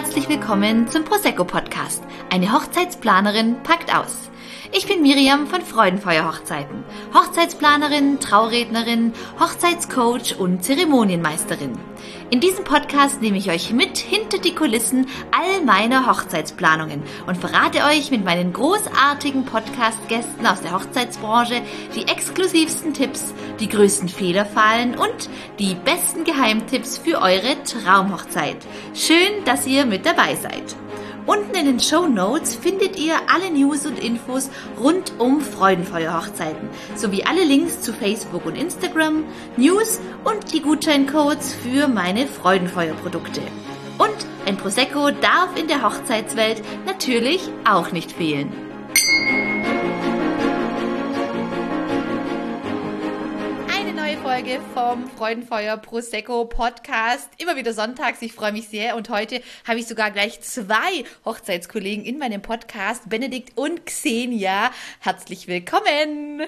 herzlich willkommen zum Prosecco Podcast. Eine Hochzeitsplanerin packt aus. Ich bin Miriam von Freudenfeuer Hochzeiten, Hochzeitsplanerin, Traurednerin, Hochzeitscoach und Zeremonienmeisterin. In diesem Podcast nehme ich euch mit hinter die Kulissen all meiner Hochzeitsplanungen und verrate euch mit meinen großartigen Podcast-Gästen aus der Hochzeitsbranche die exklusivsten Tipps, die größten Fehlerfallen und die besten Geheimtipps für eure Traumhochzeit. Schön, dass ihr mit dabei seid. Unten in den Show Notes findet ihr alle News und Infos rund um Freudenfeuer-Hochzeiten sowie alle Links zu Facebook und Instagram, News und die Gutscheincodes für meine Freudenfeuer-Produkte. Und ein Prosecco darf in der Hochzeitswelt natürlich auch nicht fehlen. Folge vom Freudenfeuer Prosecco Podcast. Immer wieder sonntags. Ich freue mich sehr. Und heute habe ich sogar gleich zwei Hochzeitskollegen in meinem Podcast, Benedikt und Xenia. Herzlich willkommen.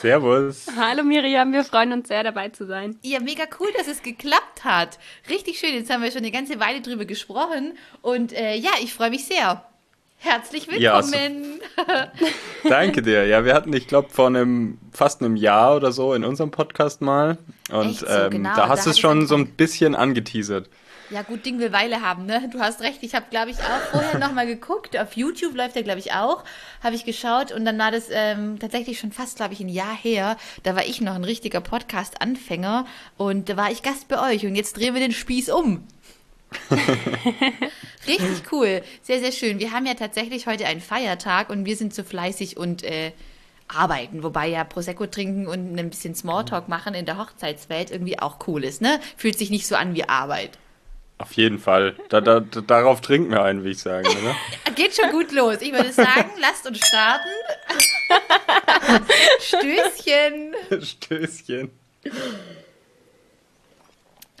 Servus. Hallo Miriam, wir freuen uns sehr dabei zu sein. Ja, mega cool, dass es geklappt hat. Richtig schön. Jetzt haben wir schon eine ganze Weile drüber gesprochen. Und äh, ja, ich freue mich sehr. Herzlich willkommen. Ja, also, danke dir. Ja, wir hatten, ich glaube, vor einem fast einem Jahr oder so in unserem Podcast mal. Und so, ähm, genau. da hast du es schon so ein bisschen angeteasert. Ja, gut, Ding will Weile haben, ne? Du hast recht. Ich habe, glaube ich, auch vorher nochmal geguckt. Auf YouTube läuft der, glaube ich, auch. Habe ich geschaut und dann war das ähm, tatsächlich schon fast, glaube ich, ein Jahr her. Da war ich noch ein richtiger Podcast-Anfänger und da war ich Gast bei euch und jetzt drehen wir den Spieß um. Richtig cool. Sehr, sehr schön. Wir haben ja tatsächlich heute einen Feiertag und wir sind so fleißig und äh, arbeiten, wobei ja Prosecco trinken und ein bisschen Smalltalk machen in der Hochzeitswelt irgendwie auch cool ist, ne? Fühlt sich nicht so an wie Arbeit. Auf jeden Fall. Da, da, darauf trinken wir einen, wie ich sagen. Oder? Geht schon gut los. Ich würde sagen, lasst uns starten. Stößchen. Stößchen.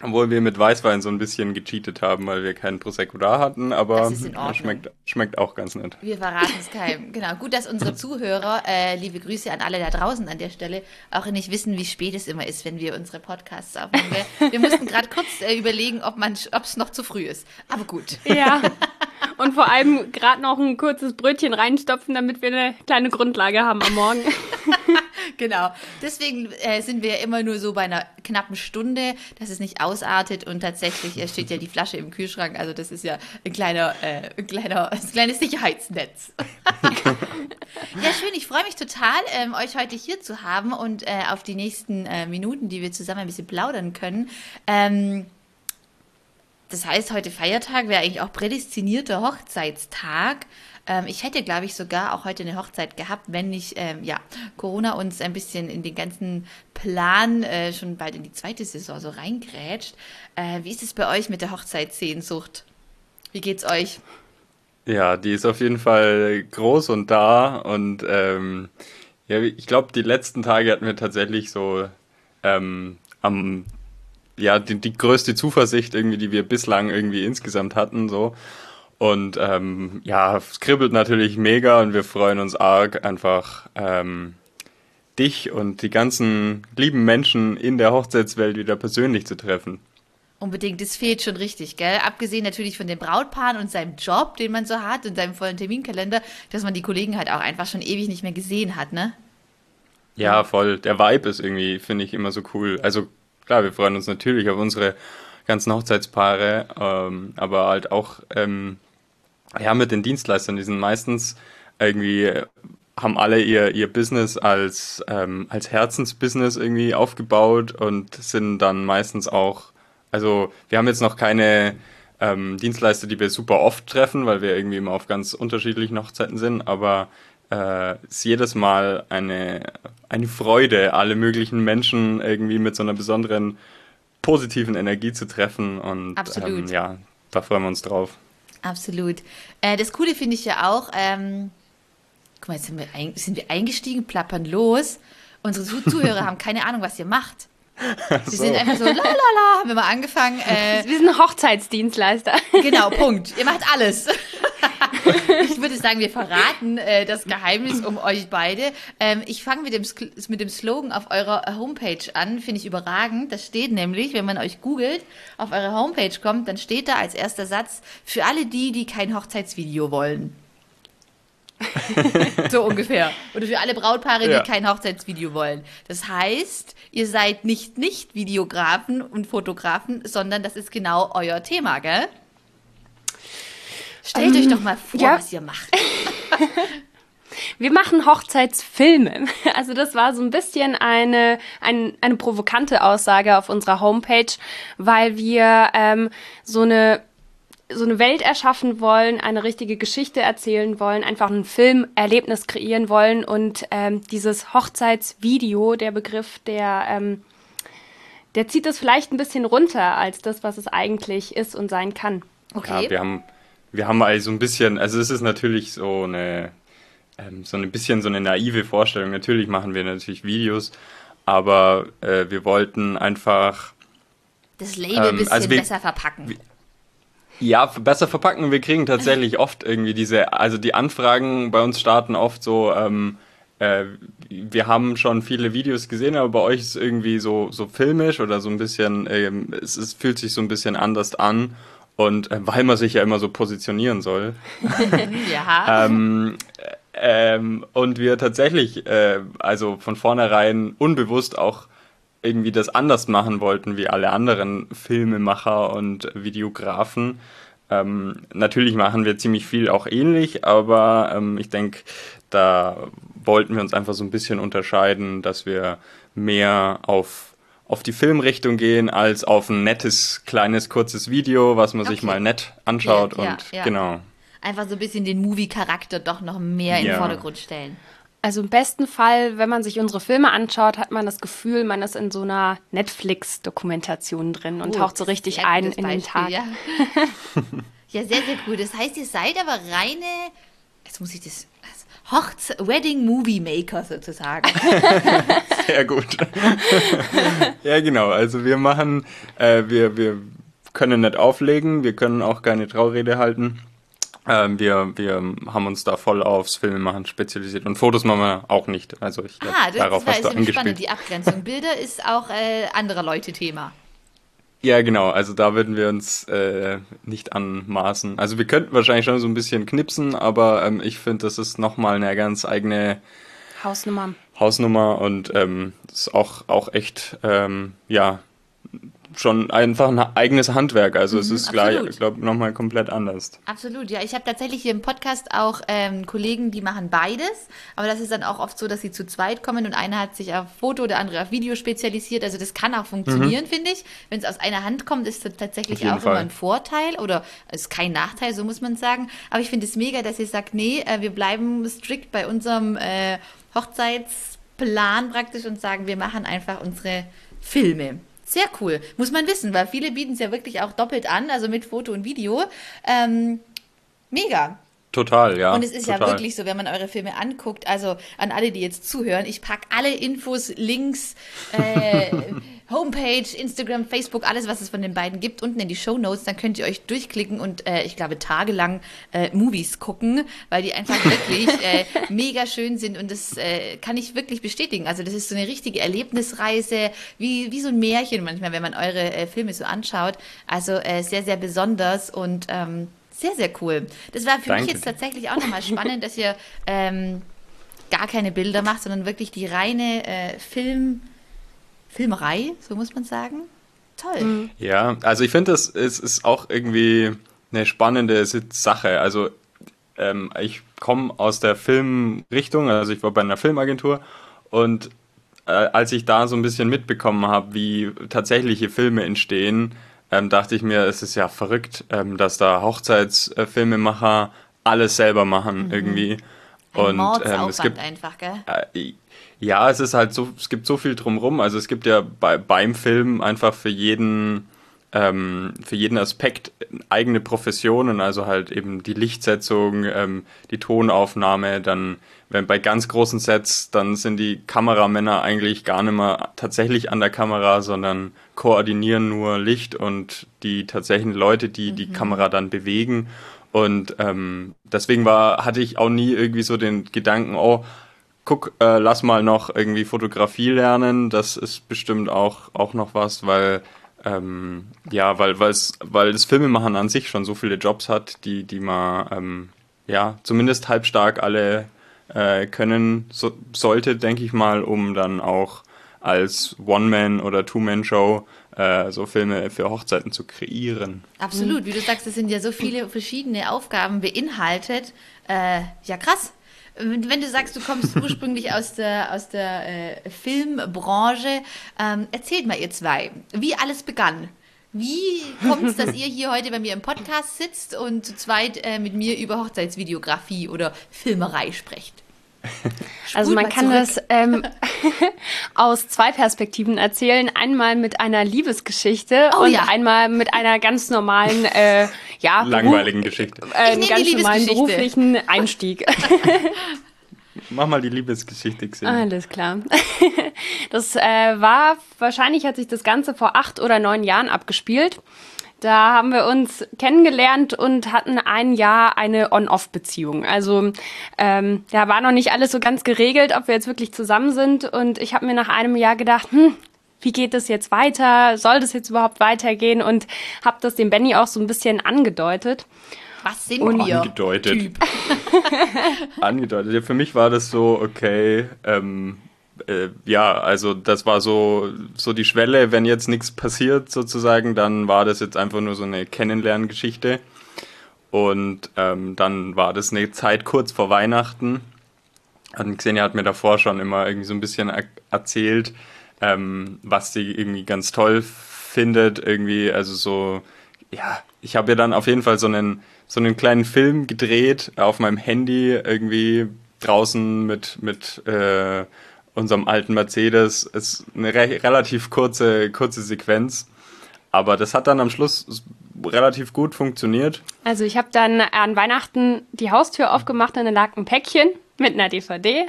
Obwohl wir mit Weißwein so ein bisschen gecheatet haben, weil wir keinen Prosecco da hatten, aber schmeckt, schmeckt auch ganz nett. Wir verraten es keinem. Genau, gut, dass unsere Zuhörer, äh, liebe Grüße an alle da draußen an der Stelle, auch nicht wissen, wie spät es immer ist, wenn wir unsere Podcasts aufnehmen. Wir, wir mussten gerade kurz äh, überlegen, ob es noch zu früh ist. Aber gut. Ja. Und vor allem gerade noch ein kurzes Brötchen reinstopfen, damit wir eine kleine Grundlage haben am Morgen. genau. Deswegen äh, sind wir immer nur so bei einer knappen Stunde, dass es nicht ausartet und tatsächlich äh, steht ja die Flasche im Kühlschrank. Also das ist ja ein kleiner, äh, ein kleiner, ein kleines Sicherheitsnetz. ja, schön. Ich freue mich total, ähm, euch heute hier zu haben und äh, auf die nächsten äh, Minuten, die wir zusammen ein bisschen plaudern können. Ähm, das heißt, heute Feiertag wäre eigentlich auch prädestinierter Hochzeitstag. Ähm, ich hätte, glaube ich, sogar auch heute eine Hochzeit gehabt, wenn nicht ähm, ja, Corona uns ein bisschen in den ganzen Plan äh, schon bald in die zweite Saison so reingrätscht. Äh, wie ist es bei euch mit der Hochzeitssehnsucht? Wie geht's euch? Ja, die ist auf jeden Fall groß und da. Und ähm, ja, ich glaube, die letzten Tage hatten wir tatsächlich so ähm, am ja, die, die größte Zuversicht irgendwie, die wir bislang irgendwie insgesamt hatten, so. Und ähm, ja, es kribbelt natürlich mega und wir freuen uns arg, einfach ähm, dich und die ganzen lieben Menschen in der Hochzeitswelt wieder persönlich zu treffen. Unbedingt, das fehlt schon richtig, gell? Abgesehen natürlich von den Brautpaaren und seinem Job, den man so hat und seinem vollen Terminkalender, dass man die Kollegen halt auch einfach schon ewig nicht mehr gesehen hat, ne? Ja, voll. Der Vibe ist irgendwie, finde ich, immer so cool. Also klar, wir freuen uns natürlich auf unsere ganzen Hochzeitspaare, ähm, aber halt auch ähm, ja, mit den Dienstleistern, die sind meistens irgendwie, haben alle ihr, ihr Business als, ähm, als Herzensbusiness irgendwie aufgebaut und sind dann meistens auch, also wir haben jetzt noch keine ähm, Dienstleister, die wir super oft treffen, weil wir irgendwie immer auf ganz unterschiedlichen Hochzeiten sind, aber äh, ist jedes Mal eine, eine Freude, alle möglichen Menschen irgendwie mit so einer besonderen positiven Energie zu treffen. Und ähm, ja, da freuen wir uns drauf. Absolut. Äh, das Coole finde ich ja auch, ähm, guck mal, jetzt sind wir, ein, sind wir eingestiegen, plappern los. Unsere Zuhörer haben keine Ahnung, was ihr macht. Wir so. sind einfach so, la la la, haben wir mal angefangen. Äh, wir sind Hochzeitsdienstleister. Genau, Punkt. Ihr macht alles. ich würde sagen, wir verraten äh, das Geheimnis um euch beide. Ähm, ich fange mit dem, mit dem Slogan auf eurer Homepage an, finde ich überragend. Das steht nämlich, wenn man euch googelt, auf eure Homepage kommt, dann steht da als erster Satz, für alle die, die kein Hochzeitsvideo wollen. so ungefähr. Oder für alle Brautpaare, ja. die kein Hochzeitsvideo wollen. Das heißt, ihr seid nicht nicht Videografen und Fotografen, sondern das ist genau euer Thema, gell? Stellt ähm, euch doch mal vor, ja. was ihr macht. Wir machen Hochzeitsfilme. Also das war so ein bisschen eine, ein, eine provokante Aussage auf unserer Homepage, weil wir ähm, so eine so eine Welt erschaffen wollen, eine richtige Geschichte erzählen wollen, einfach ein Filmerlebnis kreieren wollen und ähm, dieses Hochzeitsvideo, der Begriff, der ähm, der zieht es vielleicht ein bisschen runter als das, was es eigentlich ist und sein kann. Okay. Ja, wir haben wir haben also ein bisschen, also es ist natürlich so eine ähm, so ein bisschen so eine naive Vorstellung. Natürlich machen wir natürlich Videos, aber äh, wir wollten einfach das Label ein ähm, bisschen also wir, besser verpacken. Ja, besser verpacken. Wir kriegen tatsächlich oft irgendwie diese, also die Anfragen bei uns starten oft so, ähm, äh, wir haben schon viele Videos gesehen, aber bei euch ist es irgendwie so, so filmisch oder so ein bisschen, ähm, es, es fühlt sich so ein bisschen anders an. Und äh, weil man sich ja immer so positionieren soll. ja. ähm, ähm, und wir tatsächlich, äh, also von vornherein unbewusst auch irgendwie das anders machen wollten wie alle anderen Filmemacher und Videografen. Ähm, natürlich machen wir ziemlich viel auch ähnlich, aber ähm, ich denke, da wollten wir uns einfach so ein bisschen unterscheiden, dass wir mehr auf, auf die Filmrichtung gehen, als auf ein nettes, kleines, kurzes Video, was man okay. sich mal nett anschaut ja, und ja, ja. genau. Einfach so ein bisschen den Movie-Charakter doch noch mehr in den Vordergrund stellen. Also im besten Fall, wenn man sich unsere Filme anschaut, hat man das Gefühl, man ist in so einer Netflix-Dokumentation drin und Gut, taucht so richtig ein in Beispiel, den Tag. Ja. ja, sehr, sehr cool. Das heißt, ihr seid aber reine, jetzt muss ich das, Hochze Wedding Movie Maker sozusagen. Sehr gut. ja, genau. Also wir machen, äh, wir, wir können nicht auflegen, wir können auch keine Traurede halten. Ähm, wir, wir haben uns da voll aufs Filmemachen spezialisiert und Fotos machen wir auch nicht. Also ich glaub, ah, das darauf war, hast du angespielt. spannend, die Abgrenzung. Bilder ist auch äh, anderer Leute Thema. Ja, genau. Also da würden wir uns äh, nicht anmaßen. Also wir könnten wahrscheinlich schon so ein bisschen knipsen, aber ähm, ich finde, das ist nochmal eine ganz eigene Hausnummer. Hausnummer und ähm, das ist auch, auch echt, ähm, ja, schon einfach ein eigenes Handwerk. Also mhm, es ist gleich, ich glaube, nochmal komplett anders. Absolut, ja. Ich habe tatsächlich hier im Podcast auch ähm, Kollegen, die machen beides. Aber das ist dann auch oft so, dass sie zu zweit kommen und einer hat sich auf Foto, der andere auf Video spezialisiert. Also das kann auch funktionieren, mhm. finde ich. Wenn es aus einer Hand kommt, ist das tatsächlich auch Fall. immer ein Vorteil oder ist kein Nachteil, so muss man sagen. Aber ich finde es mega, dass ihr sagt, nee, äh, wir bleiben strikt bei unserem äh, Hochzeitsplan praktisch und sagen, wir machen einfach unsere Filme. Sehr cool. Muss man wissen, weil viele bieten es ja wirklich auch doppelt an, also mit Foto und Video. Ähm, mega. Total, ja. Und es ist total. ja wirklich so, wenn man eure Filme anguckt, also an alle, die jetzt zuhören, ich packe alle Infos, Links, äh, Homepage, Instagram, Facebook, alles, was es von den beiden gibt, unten in die Show Notes. Dann könnt ihr euch durchklicken und äh, ich glaube tagelang äh, Movies gucken, weil die einfach wirklich äh, mega schön sind und das äh, kann ich wirklich bestätigen. Also das ist so eine richtige Erlebnisreise, wie, wie so ein Märchen manchmal, wenn man eure äh, Filme so anschaut. Also sehr, sehr besonders und ähm, sehr, sehr cool. Das war für Danke. mich jetzt tatsächlich auch nochmal spannend, dass ihr ähm, gar keine Bilder macht, sondern wirklich die reine äh, Film, Filmerei, so muss man sagen. Toll. Mhm. Ja, also ich finde, das ist, ist auch irgendwie eine spannende Sache. Also ähm, ich komme aus der Filmrichtung, also ich war bei einer Filmagentur und äh, als ich da so ein bisschen mitbekommen habe, wie tatsächliche Filme entstehen, ähm, dachte ich mir, es ist ja verrückt, ähm, dass da Hochzeitsfilmemacher alles selber machen mhm. irgendwie. Ein und ähm, es gibt einfach, gell? Äh, ja, es ist halt so, es gibt so viel drumrum. Also es gibt ja bei, beim Film einfach für jeden ähm, für jeden Aspekt eigene Professionen, also halt eben die Lichtsetzung, ähm, die Tonaufnahme, dann wenn bei ganz großen Sets, dann sind die Kameramänner eigentlich gar nicht mehr tatsächlich an der Kamera, sondern koordinieren nur Licht und die tatsächlichen Leute, die mhm. die Kamera dann bewegen. Und ähm, deswegen war, hatte ich auch nie irgendwie so den Gedanken, oh, guck, äh, lass mal noch irgendwie Fotografie lernen. Das ist bestimmt auch, auch noch was, weil ähm, ja, weil, weil das Filmemachen an sich schon so viele Jobs hat, die, die man ähm, ja zumindest halbstark alle äh, können so, sollte, denke ich mal, um dann auch als One-Man- oder Two-Man-Show äh, so Filme für Hochzeiten zu kreieren. Absolut, wie du sagst, es sind ja so viele verschiedene Aufgaben beinhaltet. Äh, ja, krass. Wenn du sagst, du kommst ursprünglich aus der, aus der äh, Filmbranche, ähm, erzählt mal ihr zwei, wie alles begann. Wie kommt es, dass ihr hier heute bei mir im Podcast sitzt und zu zweit äh, mit mir über Hochzeitsvideografie oder Filmerei sprecht? Also man kann zurück. das ähm, aus zwei Perspektiven erzählen. Einmal mit einer Liebesgeschichte oh, und ja. einmal mit einer ganz normalen, äh, ja, langweiligen Geschichte. Äh, einen ganz normalen beruflichen Einstieg. Mach mal die Liebesgeschichte gesehen. Alles klar. Das äh, war, wahrscheinlich hat sich das Ganze vor acht oder neun Jahren abgespielt. Da haben wir uns kennengelernt und hatten ein Jahr eine On-Off-Beziehung. Also ähm, da war noch nicht alles so ganz geregelt, ob wir jetzt wirklich zusammen sind. Und ich habe mir nach einem Jahr gedacht, hm, wie geht es jetzt weiter? Soll das jetzt überhaupt weitergehen? Und habe das dem Benny auch so ein bisschen angedeutet. Was sind und wir? Angedeutet. angedeutet. Ja, für mich war das so, okay, ähm, äh, ja, also das war so, so die Schwelle, wenn jetzt nichts passiert sozusagen, dann war das jetzt einfach nur so eine Kennenlerngeschichte. Und ähm, dann war das eine Zeit kurz vor Weihnachten. Und Xenia hat mir davor schon immer irgendwie so ein bisschen erzählt, ähm, was sie irgendwie ganz toll findet. Irgendwie, also so, ja, ich habe ja dann auf jeden Fall so einen, so einen kleinen Film gedreht auf meinem Handy, irgendwie draußen mit, mit äh, unserem alten Mercedes ist eine re relativ kurze, kurze Sequenz. Aber das hat dann am Schluss relativ gut funktioniert. Also ich habe dann an Weihnachten die Haustür aufgemacht und da lag ein Päckchen mit einer DVD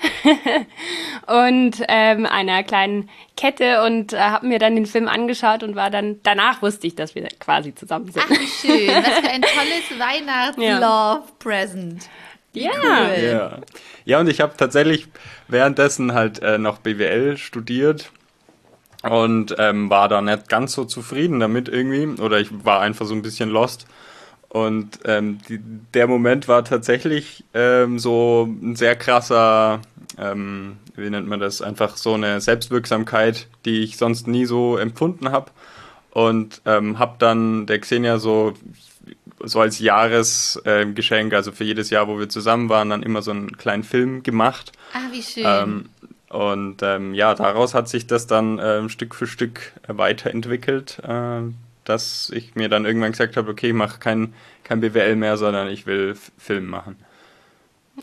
und ähm, einer kleinen Kette und äh, habe mir dann den Film angeschaut und war dann, danach wusste ich, dass wir quasi zusammen sind. Ach, wie schön. Was für ein tolles Weihnachts-Love-Present. Ja. Cool. ja. Ja, und ich habe tatsächlich währenddessen halt äh, noch BWL studiert und ähm, war da nicht ganz so zufrieden damit irgendwie. Oder ich war einfach so ein bisschen lost. Und ähm, die, der Moment war tatsächlich ähm, so ein sehr krasser, ähm, wie nennt man das, einfach so eine Selbstwirksamkeit, die ich sonst nie so empfunden habe. Und ähm, habe dann der Xenia so so als Jahresgeschenk, äh, also für jedes Jahr, wo wir zusammen waren, dann immer so einen kleinen Film gemacht. Ah, wie schön. Ähm, und ähm, ja, daraus hat sich das dann ähm, Stück für Stück weiterentwickelt, äh, dass ich mir dann irgendwann gesagt habe, okay, ich mache kein, kein BWL mehr, sondern ich will Film machen.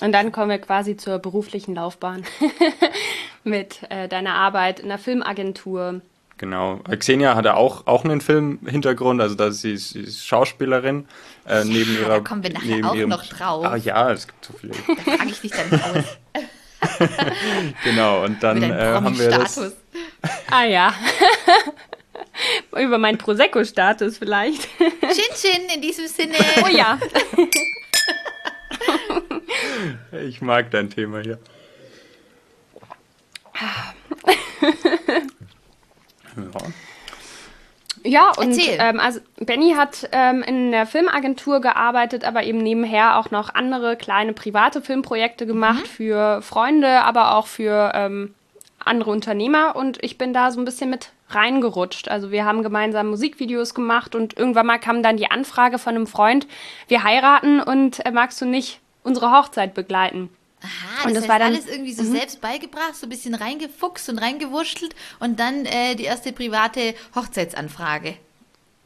Und dann kommen wir quasi zur beruflichen Laufbahn mit äh, deiner Arbeit in der Filmagentur, Genau. Xenia hatte auch, auch einen Filmhintergrund, also da ist sie, sie ist Schauspielerin. Äh, neben ja, ihrer, da kommen wir nachher auch ihrem, noch drauf. Ah ja, es gibt so viele. Da frage ich dich dann aus. genau, und dann äh, haben wir das. Ah ja. Über meinen Prosecco-Status vielleicht. Chin Chin in diesem Sinne. Oh ja. ich mag dein Thema hier. Ja. Ja, und ähm, also Benny hat ähm, in der Filmagentur gearbeitet, aber eben nebenher auch noch andere kleine private Filmprojekte gemacht mhm. für Freunde, aber auch für ähm, andere Unternehmer. Und ich bin da so ein bisschen mit reingerutscht. Also wir haben gemeinsam Musikvideos gemacht und irgendwann mal kam dann die Anfrage von einem Freund, wir heiraten und äh, magst du nicht unsere Hochzeit begleiten? Aha, das, und das heißt, war dann alles irgendwie so mhm. selbst beigebracht, so ein bisschen reingefuchst und reingewurschtelt und dann äh, die erste private Hochzeitsanfrage.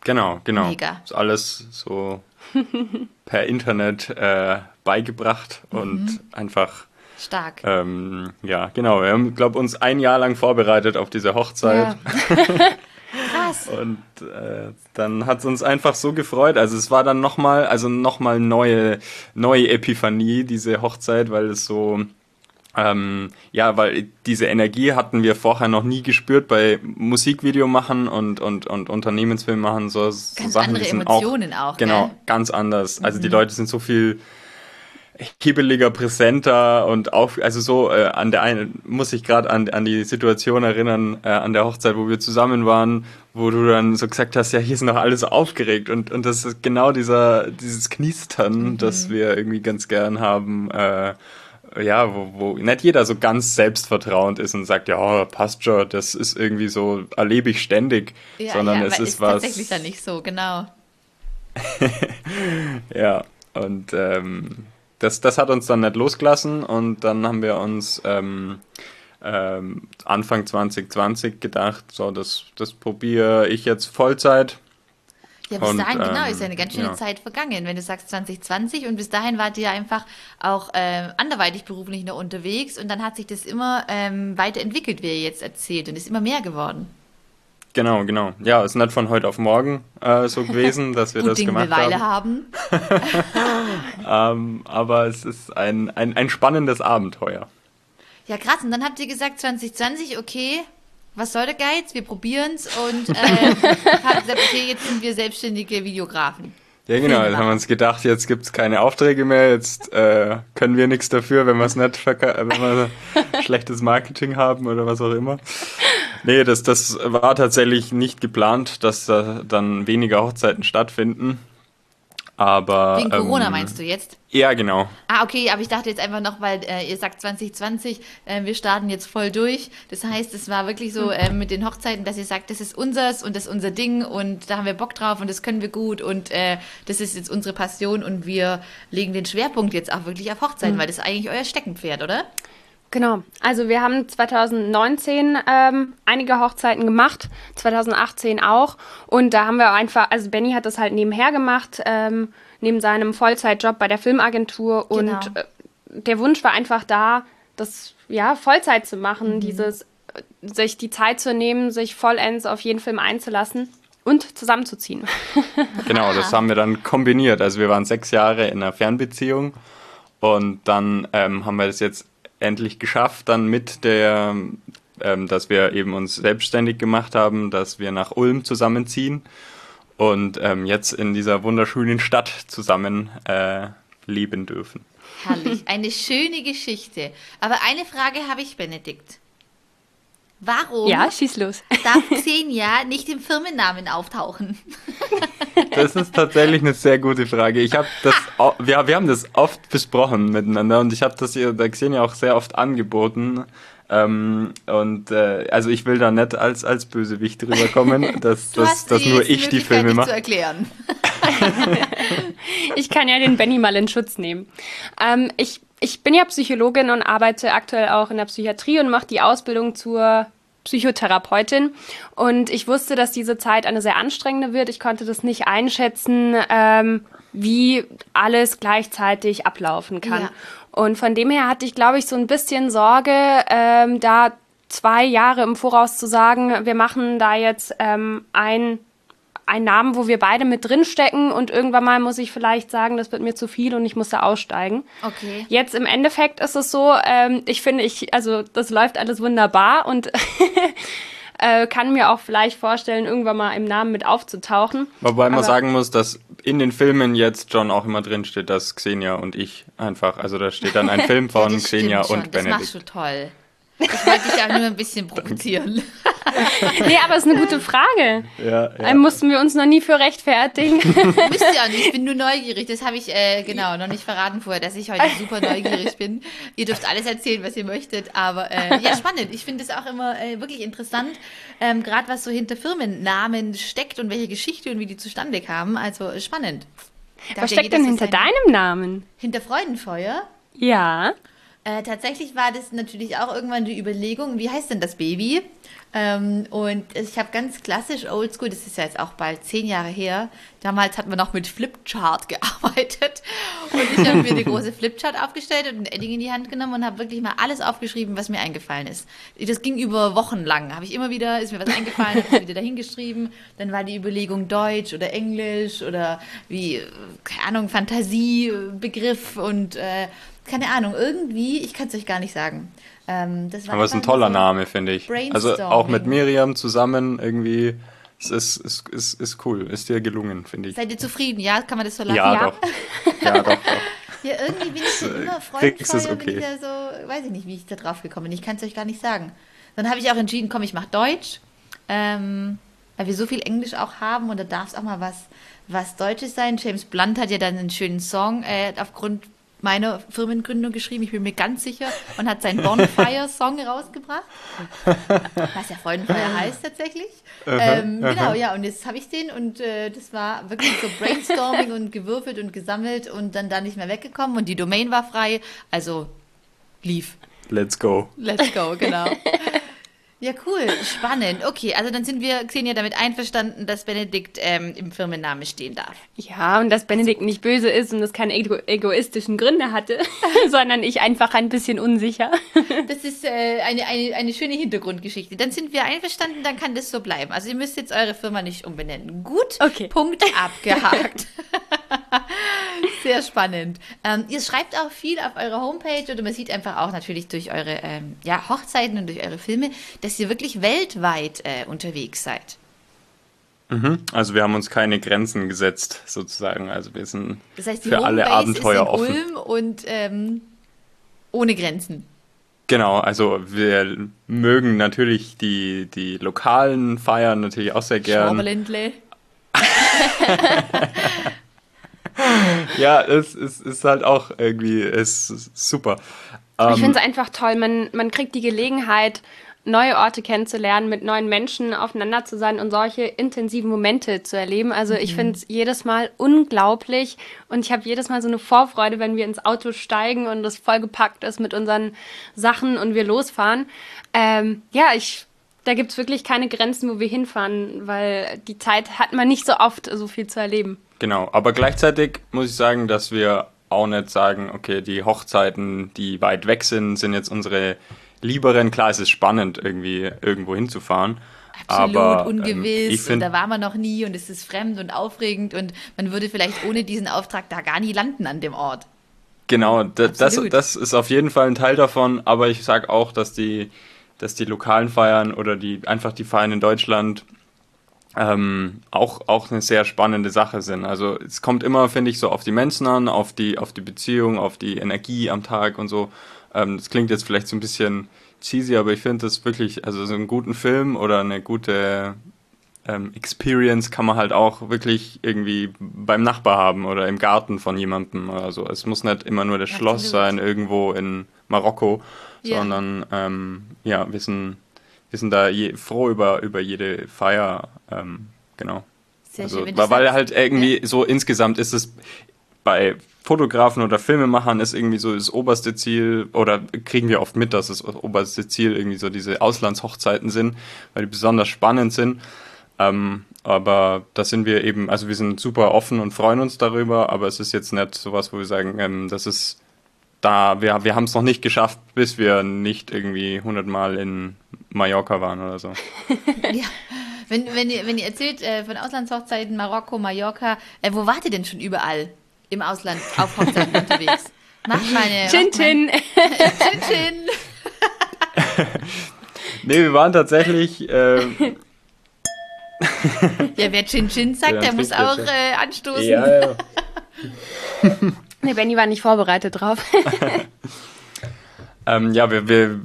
Genau, genau. Mega. Ist alles so per Internet äh, beigebracht mhm. und einfach stark. Ähm, ja, genau. Wir haben, glaube uns ein Jahr lang vorbereitet auf diese Hochzeit. Ja. Krass. Und äh, dann hat es uns einfach so gefreut. Also es war dann nochmal, also nochmal neue, neue Epiphanie, diese Hochzeit, weil es so, ähm, ja, weil diese Energie hatten wir vorher noch nie gespürt bei Musikvideo machen und, und, und Unternehmensfilm machen, so, ganz so Sachen, andere Emotionen auch, auch Genau, gell? ganz anders. Also mhm. die Leute sind so viel hibbeliger, präsenter und auch, also so äh, an der einen muss ich gerade an, an die Situation erinnern, äh, an der Hochzeit, wo wir zusammen waren, wo du dann so gesagt hast, ja, hier ist noch alles aufgeregt und, und das ist genau dieser, dieses Knistern, mhm. das wir irgendwie ganz gern haben, äh, ja, wo, wo nicht jeder so ganz selbstvertrauend ist und sagt, ja, passt schon, das ist irgendwie so, erlebe ich ständig, ja, sondern ja, es ist, ist was. tatsächlich dann nicht so, genau. ja, und ähm, das, das hat uns dann nicht losgelassen und dann haben wir uns ähm, ähm, Anfang 2020 gedacht, so, das, das probiere ich jetzt Vollzeit ja, bis und, dahin, genau, ähm, genau, ist ja eine ganz schöne ja. Zeit vergangen. Wenn du sagst 2020 und bis dahin wart ihr ja einfach auch äh, anderweitig beruflich noch unterwegs und dann hat sich das immer ähm, weiterentwickelt, wie ihr jetzt erzählt und ist immer mehr geworden. Genau, genau. Ja, es ist nicht von heute auf morgen äh, so gewesen, dass wir das Ding gemacht Weile haben. ähm, aber es ist ein, ein, ein spannendes Abenteuer. Ja, krass. Und dann habt ihr gesagt, 2020, okay, was soll der Geiz? Wir probieren es und äh, haben gesagt, okay, jetzt sind wir selbstständige Videografen. Ja, genau, jetzt haben wir uns gedacht, jetzt gibt es keine Aufträge mehr, jetzt äh, können wir nichts dafür, wenn nicht wenn wir schlechtes Marketing haben oder was auch immer. Nee, das, das war tatsächlich nicht geplant, dass da dann weniger Hochzeiten stattfinden. Aber, Wegen Corona ähm, meinst du jetzt? Ja, genau. Ah, okay, aber ich dachte jetzt einfach noch, weil äh, ihr sagt 2020, äh, wir starten jetzt voll durch. Das heißt, es war wirklich so äh, mit den Hochzeiten, dass ihr sagt, das ist unseres und das ist unser Ding und da haben wir Bock drauf und das können wir gut und äh, das ist jetzt unsere Passion und wir legen den Schwerpunkt jetzt auch wirklich auf Hochzeiten, mhm. weil das ist eigentlich euer Steckenpferd, oder? Genau, also wir haben 2019 ähm, einige Hochzeiten gemacht, 2018 auch. Und da haben wir einfach, also Benny hat das halt nebenher gemacht, ähm, neben seinem Vollzeitjob bei der Filmagentur. Genau. Und äh, der Wunsch war einfach da, das ja Vollzeit zu machen, mhm. dieses sich die Zeit zu nehmen, sich vollends auf jeden Film einzulassen und zusammenzuziehen. Genau, das haben wir dann kombiniert. Also wir waren sechs Jahre in einer Fernbeziehung und dann ähm, haben wir das jetzt endlich geschafft, dann mit der, ähm, dass wir eben uns selbstständig gemacht haben, dass wir nach Ulm zusammenziehen und ähm, jetzt in dieser wunderschönen Stadt zusammen äh, leben dürfen. Herrlich, eine schöne Geschichte. Aber eine Frage habe ich, Benedikt. Warum ja, schieß los. darf Xenia nicht im Firmennamen auftauchen? Das ist tatsächlich eine sehr gute Frage. Ich habe das, wir, wir haben das oft besprochen miteinander und ich habe das der Xenia auch sehr oft angeboten. Ähm, und äh, also ich will da nicht als, als Bösewicht rüberkommen, dass, dass, dass nur ich die Filme mache. erklären. ich kann ja den Benny mal in Schutz nehmen. Ähm, ich ich bin ja Psychologin und arbeite aktuell auch in der Psychiatrie und mache die Ausbildung zur Psychotherapeutin. Und ich wusste, dass diese Zeit eine sehr anstrengende wird. Ich konnte das nicht einschätzen, ähm, wie alles gleichzeitig ablaufen kann. Ja. Und von dem her hatte ich, glaube ich, so ein bisschen Sorge, ähm, da zwei Jahre im Voraus zu sagen, wir machen da jetzt ähm, ein einen Namen, wo wir beide mit drin stecken und irgendwann mal muss ich vielleicht sagen, das wird mir zu viel und ich muss da aussteigen. Okay. Jetzt im Endeffekt ist es so, ähm, ich finde, ich, also das läuft alles wunderbar und äh, kann mir auch vielleicht vorstellen, irgendwann mal im Namen mit aufzutauchen. Wobei man sagen muss, dass in den Filmen jetzt schon auch immer drin steht, dass Xenia und ich einfach, also da steht dann ein Film von ja, Xenia und Benedikt. Das machst du toll. Ich wollte dich auch nur ein bisschen provozieren. nee, aber es ist eine gute Frage. Ja, ja. mussten wir uns noch nie für rechtfertigen. Müsst ihr auch nicht, ich bin nur neugierig. Das habe ich äh, genau noch nicht verraten vorher, dass ich heute super neugierig bin. Ihr dürft alles erzählen, was ihr möchtet, aber äh, ja, spannend. Ich finde es auch immer äh, wirklich interessant, ähm, gerade was so hinter Firmennamen steckt und welche Geschichte und wie die zustande kamen. Also spannend. Da was steckt denn hinter deinem Namen? Hinter Freudenfeuer? Ja. Äh, tatsächlich war das natürlich auch irgendwann die Überlegung, wie heißt denn das Baby? Ähm, und ich habe ganz klassisch Oldschool, das ist ja jetzt auch bald zehn Jahre her. Damals hatten wir noch mit Flipchart gearbeitet. Und ich habe mir die große Flipchart aufgestellt und ein Edding in die Hand genommen und habe wirklich mal alles aufgeschrieben, was mir eingefallen ist. Das ging über Wochen lang. Habe ich immer wieder, ist mir was eingefallen, habe ich wieder dahingeschrieben. Dann war die Überlegung Deutsch oder Englisch oder wie, keine Ahnung, Fantasiebegriff und äh, keine Ahnung, irgendwie, ich kann es euch gar nicht sagen. Ähm, Aber es ist ein toller so Name, finde ich. Also auch mit Miriam zusammen irgendwie. Es ist, ist, ist, ist cool, ist dir gelungen, finde ich. Seid ihr zufrieden? Ja, kann man das so lassen? Ja, ja. doch. ja, doch, doch. Ja, irgendwie bin ich immer freundvoll, okay. bin ich ja so, weiß ich nicht, wie ich da drauf gekommen bin. Ich kann es euch gar nicht sagen. Dann habe ich auch entschieden, komm, ich mache Deutsch, ähm, weil wir so viel Englisch auch haben und da darf es auch mal was, was Deutsches sein. James Blunt hat ja dann einen schönen Song äh, aufgrund meine Firmengründung geschrieben, ich bin mir ganz sicher, und hat seinen Bonfire-Song rausgebracht, was ja Freudenfeuer heißt tatsächlich. ähm, genau, ja, und jetzt habe ich den und äh, das war wirklich so Brainstorming und gewürfelt und gesammelt und dann da nicht mehr weggekommen und die Domain war frei, also lief. Let's go. Let's go, genau. Ja, cool, spannend. Okay, also dann sind wir, Xenia, damit einverstanden, dass Benedikt ähm, im Firmennamen stehen darf. Ja, und dass Benedikt nicht böse ist und das keine ego egoistischen Gründe hatte, sondern ich einfach ein bisschen unsicher. das ist äh, eine, eine, eine schöne Hintergrundgeschichte. Dann sind wir einverstanden, dann kann das so bleiben. Also ihr müsst jetzt eure Firma nicht umbenennen. Gut, okay. Punkt abgehakt. Sehr spannend. Ähm, ihr schreibt auch viel auf eurer Homepage oder man sieht einfach auch natürlich durch eure ähm, ja, Hochzeiten und durch eure Filme, dass ihr wirklich weltweit äh, unterwegs seid. Mhm. Also wir haben uns keine Grenzen gesetzt, sozusagen. Also wir sind das heißt, für alle Abenteuer offen. Ulm und ähm, ohne Grenzen. Genau, also wir mögen natürlich die, die lokalen Feiern natürlich auch sehr gern. Schwaberländle. ja, es, es ist halt auch irgendwie es ist super. ich finde es ähm, einfach toll. Man, man kriegt die Gelegenheit, neue Orte kennenzulernen, mit neuen Menschen aufeinander zu sein und solche intensiven Momente zu erleben. Also ich mhm. finde es jedes Mal unglaublich und ich habe jedes Mal so eine Vorfreude, wenn wir ins Auto steigen und es vollgepackt ist mit unseren Sachen und wir losfahren. Ähm, ja, ich da gibt es wirklich keine Grenzen, wo wir hinfahren, weil die Zeit hat man nicht so oft, so viel zu erleben. Genau, aber gleichzeitig muss ich sagen, dass wir auch nicht sagen, okay, die Hochzeiten, die weit weg sind, sind jetzt unsere lieberen. Klar, es ist spannend, irgendwie irgendwo hinzufahren. Absolut aber, ähm, ungewiss ähm, und da war man noch nie und es ist fremd und aufregend und man würde vielleicht ohne diesen Auftrag da gar nie landen an dem Ort. Genau, das, das ist auf jeden Fall ein Teil davon, aber ich sage auch, dass die, dass die lokalen Feiern oder die einfach die Feiern in Deutschland ähm, auch, auch eine sehr spannende Sache sind. Also es kommt immer, finde ich, so auf die Menschen an, auf die, auf die Beziehung, auf die Energie am Tag und so. Ähm, das klingt jetzt vielleicht so ein bisschen cheesy, aber ich finde das wirklich, also so einen guten Film oder eine gute ähm, Experience kann man halt auch wirklich irgendwie beim Nachbar haben oder im Garten von jemandem oder so. Es muss nicht immer nur das. Schloss sein, irgendwo in Marokko, ja. sondern ähm, ja, wir sind, wir sind da je, froh über, über jede Feier, ähm, genau. Sehr also, schön, weil, weil halt irgendwie ja. so insgesamt ist es bei Fotografen oder Filmemachern ist irgendwie so das oberste Ziel, oder kriegen wir oft mit, dass das oberste Ziel irgendwie so diese Auslandshochzeiten sind, weil die besonders spannend sind. Ähm, aber da sind wir eben, also wir sind super offen und freuen uns darüber, aber es ist jetzt nicht sowas, wo wir sagen, ähm, das ist da, wir, wir haben es noch nicht geschafft, bis wir nicht irgendwie hundertmal in Mallorca waren oder so. ja. Wenn, wenn, ihr, wenn ihr erzählt äh, von Auslandshochzeiten, Marokko, Mallorca, äh, wo wart ihr denn schon überall? im Ausland auf Hochzeiten unterwegs. Macht meine. Chin Chin. Chin Chin. nee, wir waren tatsächlich. Äh, ja, wer Chin Chin sagt, ja, der muss auch äh, anstoßen. Ja, ja. Nee, Benny war nicht vorbereitet drauf. ähm, ja, wir, wir,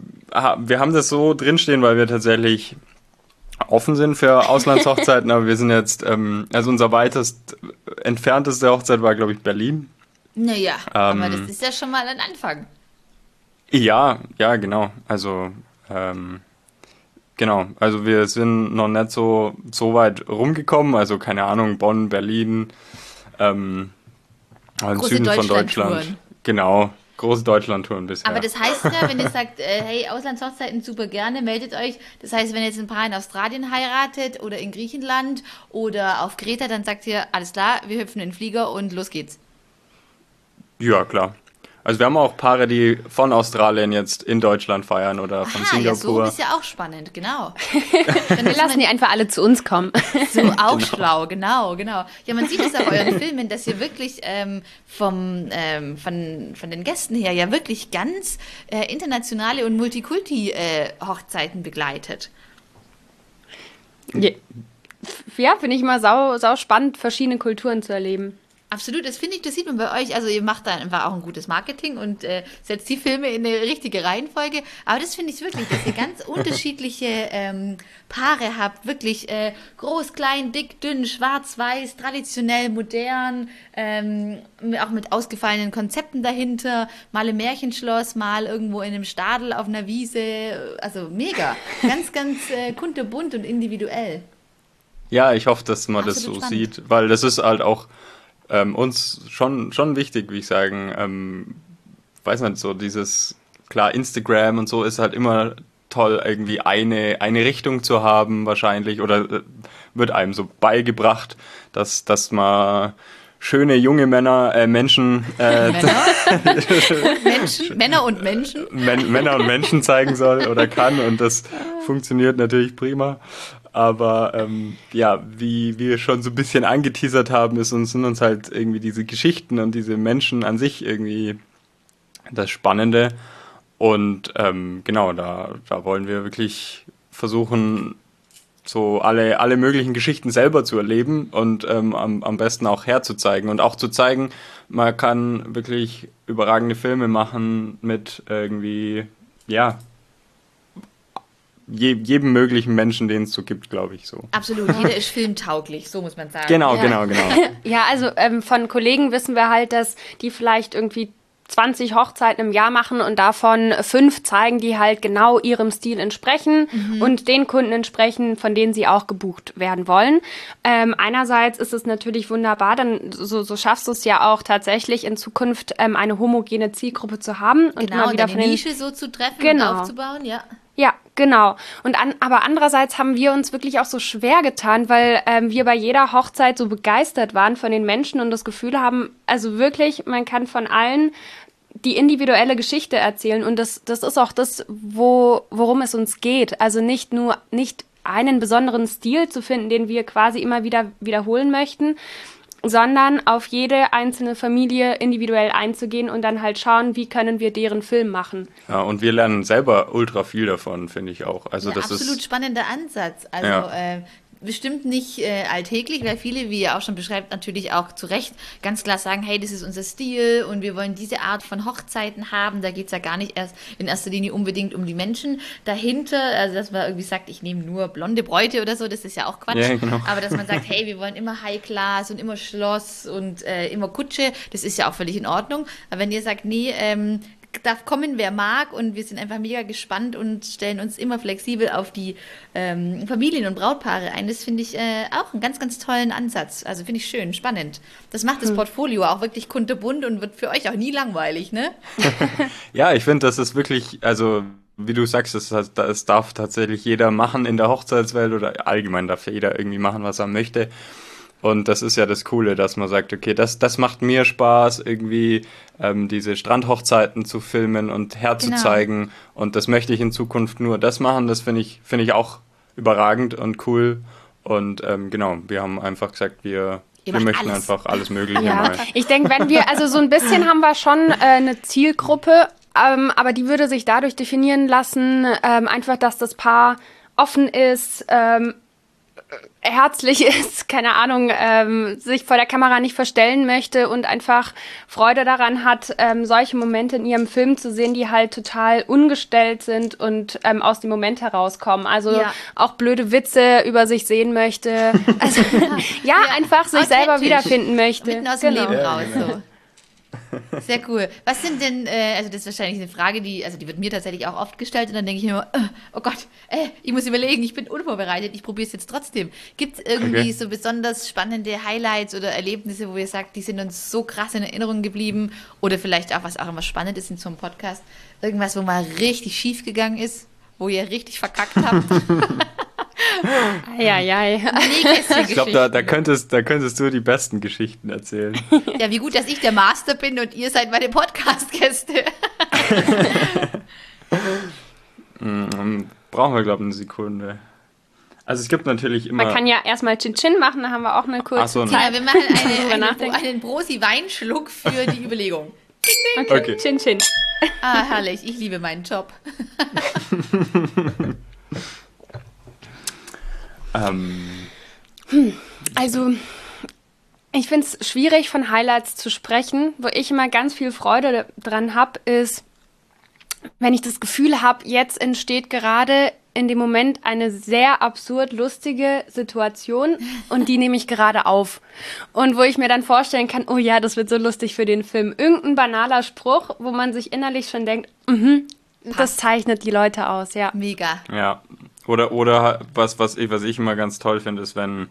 wir haben das so drinstehen, weil wir tatsächlich offen sind für Auslandshochzeiten, aber wir sind jetzt, ähm, also unser weitest entfernteste Hochzeit war, glaube ich, Berlin. Naja, ähm, aber das ist ja schon mal ein Anfang. Ja, ja, genau. Also, ähm, genau. Also wir sind noch nicht so, so weit rumgekommen. Also keine Ahnung, Bonn, Berlin, ähm, im Süden von Deutschland. Genau. große Deutschland-Touren bisher. Aber das heißt ja, wenn ihr sagt, äh, hey, Auslandshochzeiten super gerne, meldet euch. Das heißt, wenn jetzt ein Paar in Australien heiratet oder in Griechenland oder auf Kreta, dann sagt ihr, alles klar, wir hüpfen in den Flieger und los geht's. Ja, klar. Also wir haben auch Paare, die von Australien jetzt in Deutschland feiern oder von Aha, Singapur. ja, so ist ja auch spannend, genau. Wir lassen die einfach alle zu uns kommen. So auch schlau, genau, genau. Ja, man sieht es auf euren Filmen, dass ihr wirklich ähm, vom, ähm, von, von den Gästen her ja wirklich ganz äh, internationale und Multikulti-Hochzeiten begleitet. Ja, ja finde ich immer sau, sau spannend, verschiedene Kulturen zu erleben. Absolut, das finde ich, das sieht man bei euch. Also ihr macht da einfach auch ein gutes Marketing und äh, setzt die Filme in eine richtige Reihenfolge. Aber das finde ich wirklich, dass ihr ganz unterschiedliche ähm, Paare habt. Wirklich äh, groß, klein, dick, dünn, schwarz, weiß, traditionell, modern, ähm, auch mit ausgefallenen Konzepten dahinter. Mal im Märchenschloss, mal irgendwo in einem Stadel auf einer Wiese. Also mega. Ganz, ganz äh, kunterbunt und individuell. Ja, ich hoffe, dass man das Absolut so spannend. sieht, weil das ist halt auch ähm, uns schon, schon wichtig, wie ich sagen. Ähm, weiß nicht, so dieses, klar, Instagram und so ist halt immer toll, irgendwie eine, eine Richtung zu haben, wahrscheinlich, oder äh, wird einem so beigebracht, dass, dass man schöne junge Männer, äh, Menschen, äh, Männer, Menschen, Männer und Menschen. Män Männer und Menschen zeigen soll oder kann und das funktioniert natürlich prima. Aber ähm, ja, wie wir schon so ein bisschen angeteasert haben, ist uns, sind uns halt irgendwie diese Geschichten und diese Menschen an sich irgendwie das Spannende. Und ähm, genau, da, da wollen wir wirklich versuchen, so alle, alle möglichen Geschichten selber zu erleben und ähm, am, am besten auch herzuzeigen. Und auch zu zeigen, man kann wirklich überragende Filme machen mit irgendwie, ja, je, jedem möglichen Menschen, den es so gibt, glaube ich so. Absolut, jeder ist filmtauglich, so muss man sagen. Genau, Ja. genau, genau. Ja, also ähm, von Kollegen wissen wir halt, dass die vielleicht irgendwie 20 Hochzeiten im Jahr machen und davon fünf zeigen, die halt genau ihrem Stil entsprechen und den Kunden entsprechen, von denen sie auch gebucht werden wollen. Ähm, einerseits ist es natürlich wunderbar, dann so, so schaffst du es ja auch tatsächlich in Zukunft ähm, eine homogene Zielgruppe zu haben und Genau, immer wieder und von den Nische so zu treffen Genau. und aufzubauen, ja. Ja, genau. Und an, aber andererseits haben wir uns wirklich auch so schwer getan, weil ähm, wir bei jeder Hochzeit so begeistert waren von den Menschen und das Gefühl haben, also wirklich, man kann von allen die individuelle Geschichte erzählen und das, das ist auch das, wo, worum es uns geht. Also nicht nur, nicht einen besonderen Stil zu finden, den wir quasi immer wieder wiederholen möchten, sondern auf jede einzelne Familie individuell einzugehen und dann halt schauen, wie können wir deren Film machen. Ja, und wir lernen selber ultra viel davon, finde ich auch. Also ja, das absolut ist spannender Ansatz. Also Ja. äh, bestimmt nicht äh, alltäglich, weil viele, wie ihr auch schon beschreibt, natürlich auch zu Recht ganz klar sagen, hey, das ist unser Stil und wir wollen diese Art von Hochzeiten haben. Da geht es ja gar nicht erst in erster Linie unbedingt um die Menschen dahinter. Also dass man irgendwie sagt, ich nehme nur blonde Bräute oder so, das ist ja auch Quatsch. Ja, genau. Aber dass man sagt, hey, wir wollen immer High Class und immer Schloss und äh, immer Kutsche, das ist ja auch völlig in Ordnung. Aber wenn ihr sagt, nee, ähm, darf kommen, wer mag und wir sind einfach mega gespannt und stellen uns immer flexibel auf die ähm, Familien und Brautpaare ein. Das finde ich äh, auch einen ganz, ganz tollen Ansatz. Also finde ich schön, spannend. Das macht das Portfolio auch wirklich kunterbunt und wird für euch auch nie langweilig, ne? Ja, ich finde, das ist wirklich, also wie du sagst, es, es darf tatsächlich jeder machen in der Hochzeitswelt oder allgemein darf jeder irgendwie machen, was er möchte. Und das ist ja das Coole, dass man sagt, okay, das, das macht mir Spaß, irgendwie ähm, diese Strandhochzeiten zu filmen und herzuzeigen. Und das möchte ich in Zukunft nur das machen. Das finde ich, finde ich auch überragend und cool. Und ähm, genau, wir haben einfach gesagt, wir, wir möchten alles. einfach alles Mögliche Ja, mal. ich denke, wenn wir, also so ein bisschen haben wir schon äh, eine Zielgruppe, ähm, aber die würde sich dadurch definieren lassen, ähm, einfach, dass das Paar offen ist, ähm, herzlich ist, keine Ahnung, ähm, sich vor der Kamera nicht verstellen möchte und einfach Freude daran hat, ähm, solche Momente in ihrem Film zu sehen, die halt total ungestellt sind und ähm, aus dem Moment herauskommen. Also Ja. auch blöde Witze über sich sehen möchte. Also, ja, einfach sich selber wiederfinden möchte. Mitten aus dem Genau. Leben Ja, raus. So. Sehr cool. Was sind denn, äh, also das ist wahrscheinlich eine Frage, die, also die wird mir tatsächlich auch oft gestellt und dann denke ich mir immer, äh, oh Gott, äh, ich muss überlegen, ich bin unvorbereitet, ich probiere es jetzt trotzdem. Gibt es irgendwie okay. so besonders spannende Highlights oder Erlebnisse, wo ihr sagt, die sind uns so krass in Erinnerung geblieben oder vielleicht auch, was auch immer spannend ist in so einem Podcast, irgendwas, wo mal richtig schief gegangen ist, wo ihr richtig verkackt habt? Eieiei. ich glaube, da, da, könntest, da könntest du die besten Geschichten erzählen. Ja, wie gut, dass ich der Master bin und ihr seid meine Podcast-Gäste. mm, brauchen wir, glaube ich, eine Sekunde. Also es gibt natürlich immer... Man kann ja erstmal Chin-Chin machen, da haben wir auch eine kurze so, Zeit. Ja, wir machen eine, einen, einen Brosi-Weinschluck für die Überlegung. Okay, okay. Chin-Chin. Ah, herrlich. Ich liebe meinen Job. Ähm. Hm, also, ich finde es schwierig, von Highlights zu sprechen. Wo ich immer ganz viel Freude dran habe, ist, wenn ich das Gefühl habe, jetzt entsteht gerade in dem Moment eine sehr absurd lustige Situation und die nehme ich gerade auf. Und wo ich mir dann vorstellen kann, oh ja, das wird so lustig für den Film. Irgendein banaler Spruch, wo man sich innerlich schon denkt, mhm, das zeichnet die Leute aus, ja. Mega. Ja, oder, oder was, was, ich, was ich immer ganz toll finde, ist, wenn,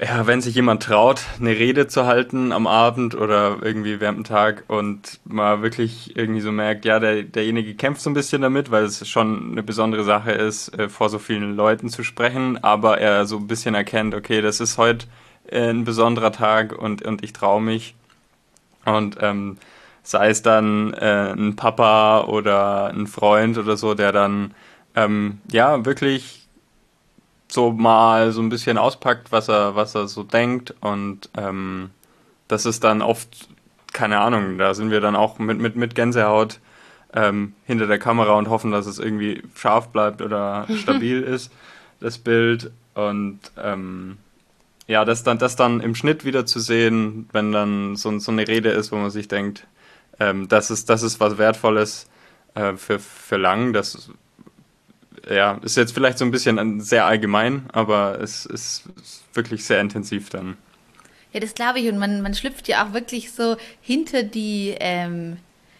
ja, wenn sich jemand traut, eine Rede zu halten am Abend oder irgendwie während dem Tag und man wirklich irgendwie so merkt, ja, der, derjenige kämpft so ein bisschen damit, weil es schon eine besondere Sache ist, äh, vor so vielen Leuten zu sprechen, aber er so ein bisschen erkennt, okay, das ist heute äh, ein besonderer Tag und, und ich traue mich. Und ähm, sei es dann äh, ein Papa oder ein Freund oder so, der dann ähm, ja, wirklich so mal so ein bisschen auspackt, was er, was er so denkt und ähm, das ist dann oft, keine Ahnung, da sind wir dann auch mit, mit, mit Gänsehaut ähm, hinter der Kamera und hoffen, dass es irgendwie scharf bleibt oder stabil ist, das Bild und ähm, ja, das dann, das dann im Schnitt wieder zu sehen, wenn dann so, so eine Rede ist, wo man sich denkt, ähm, das, ist, das ist was Wertvolles äh, für, für lang, das ja, ist jetzt vielleicht so ein bisschen sehr allgemein, aber es ist wirklich sehr intensiv dann. Ja, das glaube ich. Und man, man schlüpft ja auch wirklich so hinter die, ähm,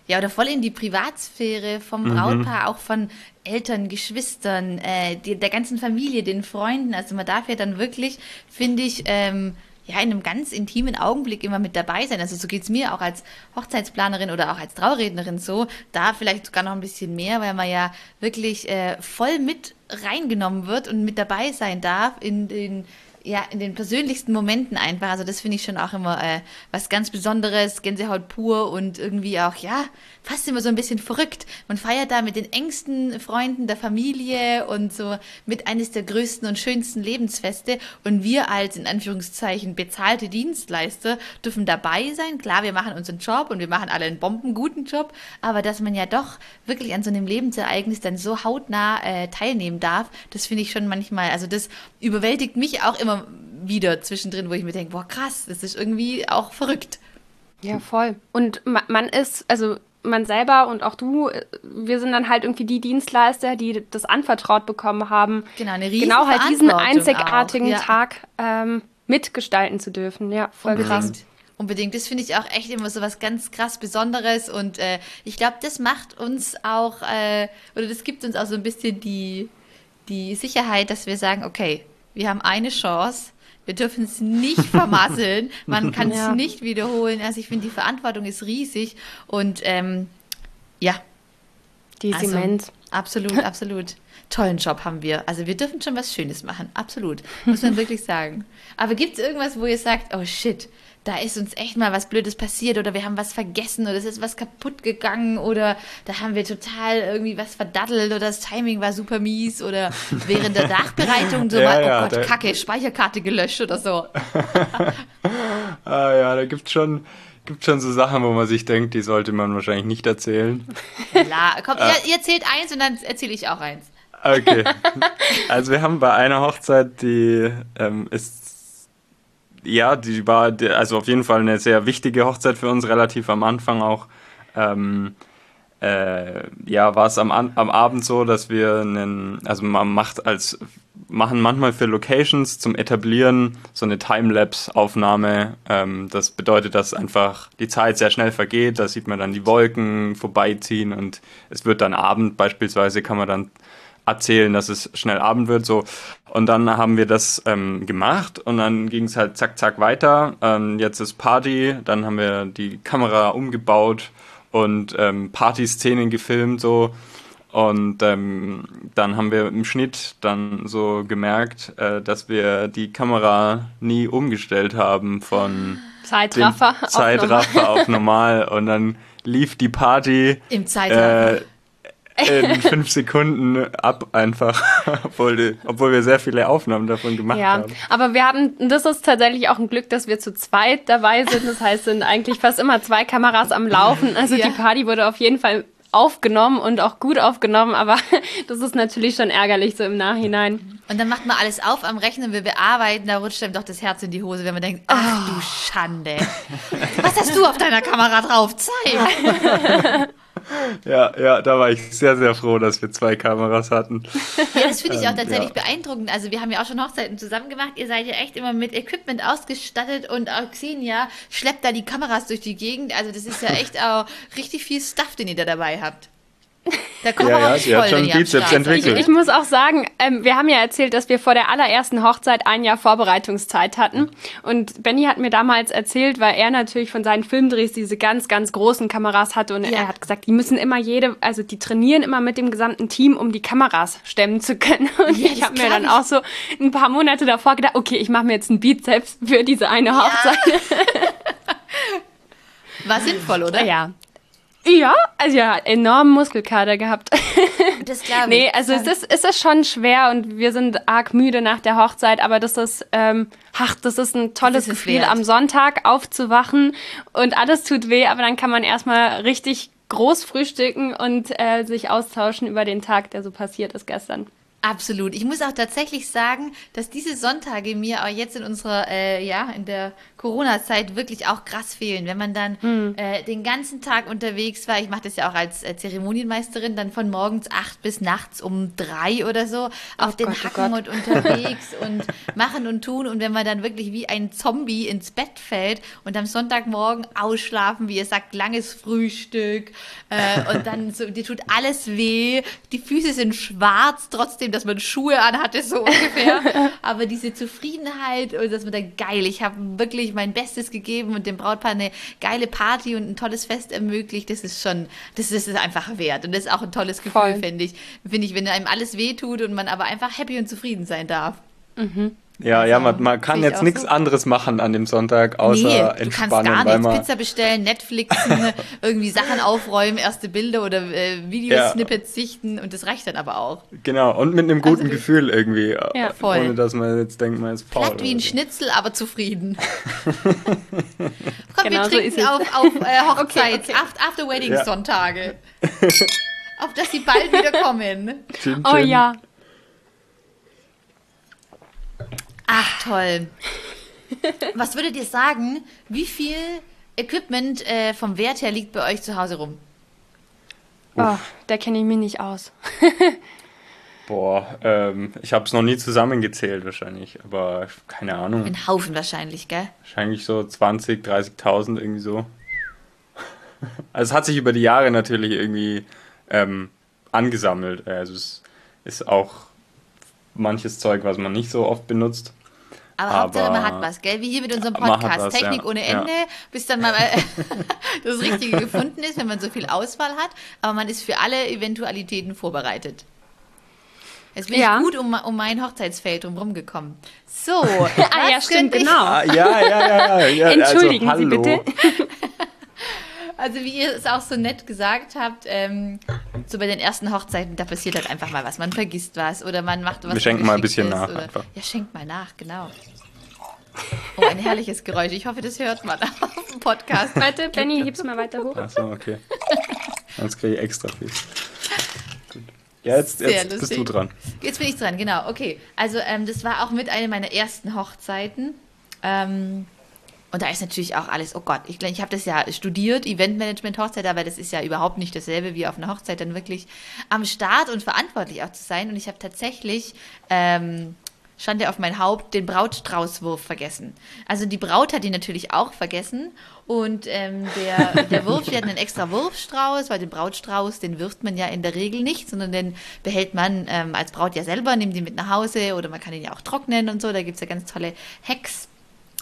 ja, oder voll in die Privatsphäre vom mhm. Brautpaar, mhm. auch von Eltern, Geschwistern, äh, die, der ganzen Familie, den Freunden. Also man darf ja dann wirklich, finde ich, ähm, ja, in einem ganz intimen Augenblick immer mit dabei sein. Also so geht's mir auch als Hochzeitsplanerin oder auch als Traurednerin so. Da vielleicht sogar noch ein bisschen mehr, weil man ja wirklich äh, voll mit reingenommen wird und mit dabei sein darf in den ja, in den persönlichsten Momenten einfach. Also das finde ich schon auch immer äh, was ganz Besonderes, Gänsehaut pur und irgendwie auch, ja, fast immer so ein bisschen verrückt. Man feiert da mit den engsten Freunden der Familie und so mit eines der größten und schönsten Lebensfeste. Und wir als in Anführungszeichen bezahlte Dienstleister dürfen dabei sein. Klar, wir machen unseren Job und wir machen alle einen bombenguten Job, aber dass man ja doch wirklich an so einem Lebensereignis dann so hautnah äh, teilnehmen darf, das finde ich schon manchmal, also das überwältigt mich auch immer wieder zwischendrin, wo ich mir denke, boah, krass, das ist irgendwie auch verrückt. Ja, voll. Und man ist, also man selber und auch du, wir sind dann halt irgendwie die Dienstleister, die das anvertraut bekommen haben. Genau, eine Genau halt diesen einzigartigen ja. Tag ähm, mitgestalten zu dürfen. Ja, voll Unbedingt. krass. Unbedingt. Das finde ich auch echt immer so was ganz krass Besonderes und äh, ich glaube, das macht uns auch, äh, oder das gibt uns auch so ein bisschen die, die Sicherheit, dass wir sagen, okay, wir haben eine Chance. Wir dürfen es nicht vermasseln. Man kann es ja. nicht wiederholen. Also ich finde, die Verantwortung ist riesig. Und ähm, ja. Die ist also, immens. Absolut, absolut. Tollen Job haben wir. Also wir dürfen schon was Schönes machen. Absolut. Muss man wirklich sagen. Aber gibt es irgendwas, wo ihr sagt, oh shit, da ist uns echt mal was Blödes passiert oder wir haben was vergessen oder es ist was kaputt gegangen oder da haben wir total irgendwie was verdattelt oder das Timing war super mies oder während der Nachbereitung so ja, mal, oh ja, Gott, Kacke, Speicherkarte gelöscht oder so. ah ja, da gibt es schon, gibt schon so Sachen, wo man sich denkt, die sollte man wahrscheinlich nicht erzählen. Klar, komm, ah. ihr, ihr erzählt eins und dann erzähle ich auch eins. Okay. Also wir haben bei einer Hochzeit, die ähm, ist ja, die war also auf jeden Fall eine sehr wichtige Hochzeit für uns, relativ am Anfang auch. Ähm, äh, ja, war es am, am Abend so, dass wir einen, also man macht als, machen manchmal für Locations zum Etablieren so eine Timelapse-Aufnahme. Ähm, das bedeutet, dass einfach die Zeit sehr schnell vergeht. Da sieht man dann die Wolken vorbeiziehen und es wird dann Abend beispielsweise, kann man dann erzählen, dass es schnell Abend wird. So. Und dann haben wir das ähm, gemacht und dann ging es halt zack, zack weiter. Ähm, jetzt ist Party, dann haben wir die Kamera umgebaut und ähm, Partyszenen gefilmt so. Und ähm, dann haben wir im Schnitt dann so gemerkt, äh, dass wir die Kamera nie umgestellt haben von Zeitraffer, Zeitraffer auf, normal. auf normal. Und dann lief die Party im Zeitraffer. Äh, in fünf Sekunden ab einfach, obwohl, die, obwohl wir sehr viele Aufnahmen davon gemacht ja, haben. Aber wir haben, das ist tatsächlich auch ein Glück, dass wir zu zweit dabei sind. Das heißt, sind eigentlich fast immer zwei Kameras am Laufen. Also ja. die Party wurde auf jeden Fall aufgenommen und auch gut aufgenommen, aber das ist natürlich schon ärgerlich so im Nachhinein. Und dann macht man alles auf am Rechnen, wir bearbeiten, da rutscht einem doch das Herz in die Hose, wenn man denkt, ach oh. du Schande. Was hast du auf deiner Kamera drauf? Zeig! Ja, ja, da war ich sehr, sehr froh, dass wir zwei Kameras hatten. Ja, das finde ich auch ähm, tatsächlich ja. beeindruckend. Also wir haben ja auch schon Hochzeiten zusammen gemacht. Ihr seid ja echt immer mit Equipment ausgestattet und auch Xenia schleppt da die Kameras durch die Gegend. Also das ist ja echt auch richtig viel Stuff, den ihr da dabei habt. Da kommt ja, ja, sie hat schon Bizeps entwickelt. Ich, ich, muss auch sagen, ähm, wir haben ja erzählt, dass wir vor der allerersten Hochzeit ein Jahr Vorbereitungszeit hatten. Und Benny hat mir damals erzählt, weil er natürlich von seinen Filmdrehs diese ganz, ganz großen Kameras hatte. Und ja. er hat gesagt, die müssen immer jede, also die trainieren immer mit dem gesamten Team, um die Kameras stemmen zu können. Und ja, ich habe mir dann auch so ein paar Monate davor gedacht, okay, ich mache mir jetzt einen Bizeps für diese eine Hochzeit. War sinnvoll, oder? Ja, ja, also ja, enormen Muskelkater gehabt. Das glaube ich. Nee, also es ist, es ist schon schwer und wir sind arg müde nach der Hochzeit, aber das ist, ähm, ach, das ist ein tolles ist Gefühl, wert. am Sonntag aufzuwachen und alles tut weh, aber dann kann man erstmal richtig groß frühstücken und äh, sich austauschen über den Tag, der so passiert ist gestern. Absolut. Ich muss auch tatsächlich sagen, dass diese Sonntage mir auch jetzt in unserer, äh, ja, in der Corona-Zeit wirklich auch krass fehlen. Wenn man dann hm. äh, den ganzen Tag unterwegs war, ich mache das ja auch als äh, Zeremonienmeisterin, dann von morgens acht bis nachts um drei oder so auf oh den Gott, oh Hacken oh und unterwegs und machen und tun. Und wenn man dann wirklich wie ein Zombie ins Bett fällt und am Sonntagmorgen ausschlafen, wie ihr sagt, langes Frühstück äh, und dann so, dir tut alles weh, die Füße sind schwarz, trotzdem, dass man Schuhe anhatte, so ungefähr. Aber diese Zufriedenheit und dass man dann geil, ich habe wirklich mein Bestes gegeben und dem Brautpaar eine geile Party und ein tolles Fest ermöglicht, das ist schon, das ist es einfach wert. Und das ist auch ein tolles Gefühl, finde ich. Finde ich, wenn einem alles wehtut und man aber einfach happy und zufrieden sein darf. Mhm. Ja, also, ja, man, man kann jetzt nichts so. anderes machen an dem Sonntag, außer nee, entspannen. Du kannst gar nichts. Pizza bestellen, Netflixen, irgendwie Sachen aufräumen, erste Bilder oder äh, Videosnippets ja. sichten und das reicht dann aber auch. Genau, und mit einem guten also, Gefühl irgendwie. Äh, ja, voll. Ohne dass man jetzt denkt, man ist faul. Platt wie ein so. Schnitzel, aber zufrieden. Komm, genau wir trinken so auf, auf äh, Hochzeits-, okay, okay. After-Wedding-Sonntage. auf dass sie bald wieder kommen. Chin, chin. Oh ja. Ach, toll. Was würdet ihr sagen, wie viel Equipment äh, vom Wert her liegt bei euch zu Hause rum? Oh, da kenne ich mich nicht aus. Boah, ähm, ich habe es noch nie zusammengezählt wahrscheinlich, aber keine Ahnung. Ein Haufen wahrscheinlich, gell? Wahrscheinlich so 20, 30.000 irgendwie so. Also es hat sich über die Jahre natürlich irgendwie ähm, angesammelt. Also es ist auch manches Zeug, was man nicht so oft benutzt. Aber, aber Hauptsache, man hat was, gell? Wie hier mit unserem Podcast. Was, Technik ja. ohne Ende, ja. bis dann mal das Richtige gefunden ist, wenn man so viel Auswahl hat. Aber man ist für alle Eventualitäten vorbereitet. Jetzt bin ja. ich gut um, um mein Hochzeitsfeld drumherum gekommen. So, ah, ja, stimmt, genau. Ah, ja, ja, ja, ja. Entschuldigen also, Sie bitte. Also wie ihr es auch so nett gesagt habt, ähm, so bei den ersten Hochzeiten, da passiert halt einfach mal was. Man vergisst was oder man macht was. Wir schenken mal ein bisschen nach oder, einfach. Ja, schenkt mal nach, genau. Oh, ein herrliches Geräusch. Ich hoffe, das hört man auf dem Podcast. Warte, Benny, heb's mal weiter hoch. Achso, okay. Sonst kriege ich extra viel. Gut. Ja, jetzt, jetzt bist du dran. Jetzt bin ich dran, genau. Okay, also ähm, das war auch mit einer meiner ersten Hochzeiten. Ähm, Und da ist natürlich auch alles, oh Gott, ich, ich habe das ja studiert, Eventmanagement, Hochzeit, aber das ist ja überhaupt nicht dasselbe wie auf einer Hochzeit, dann wirklich am Start und verantwortlich auch zu sein. Und ich habe tatsächlich ähm, stand er auf mein Haupt, den Brautstraußwurf vergessen. Also die Braut hat ihn natürlich auch vergessen und ähm, der, der Wurf, wir hatten einen extra Wurfstrauß, weil den Brautstrauß, den wirft man ja in der Regel nicht, sondern den behält man ähm, als Braut ja selber, nimmt ihn mit nach Hause oder man kann ihn ja auch trocknen und so. Da gibt es ja ganz tolle Hacks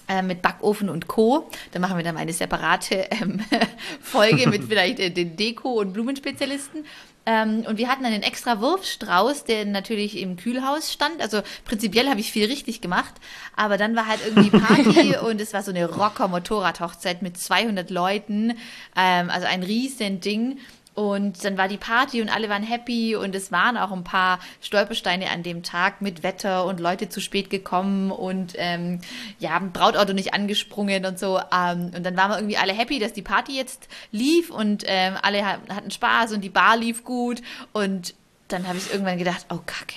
äh, mit Backofen und Co. Da machen wir dann eine separate ähm, Folge mit vielleicht äh, den Deko- und Blumenspezialisten. Ähm, und wir hatten einen extra Wurfstrauß, der natürlich im Kühlhaus stand. Also prinzipiell habe ich viel richtig gemacht, aber dann war halt irgendwie Party und es war so eine Rocker-Motorrad-Hochzeit mit 200 Leuten, ähm, also ein riesen Ding. Und dann war die Party und alle waren happy und es waren auch ein paar Stolpersteine an dem Tag mit Wetter und Leute zu spät gekommen und ähm, ja, Brautauto nicht angesprungen und so. Ähm, und dann waren wir irgendwie alle happy, dass die Party jetzt lief und ähm, alle hatten Spaß und die Bar lief gut. Und dann habe ich irgendwann gedacht, oh Kacke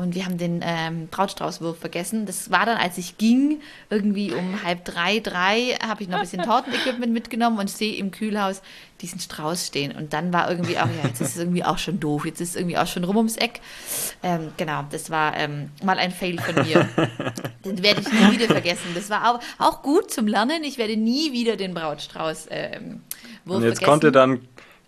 und wir haben den ähm, Brautstraußwurf vergessen. Das war dann, als ich ging, irgendwie um halb drei, drei, habe ich noch ein bisschen Tortenequipment mitgenommen und sehe im Kühlhaus diesen Strauß stehen. Und dann war irgendwie auch, ja, jetzt ist es irgendwie auch schon doof, jetzt ist es irgendwie auch schon rum ums Eck. Ähm, genau, das war ähm, mal ein Fail von mir. Den werde ich nie wieder vergessen. Das war auch, auch gut zum Lernen. Ich werde nie wieder den Brautstrauß ähm, Wurf Und jetzt vergessen. konnte dann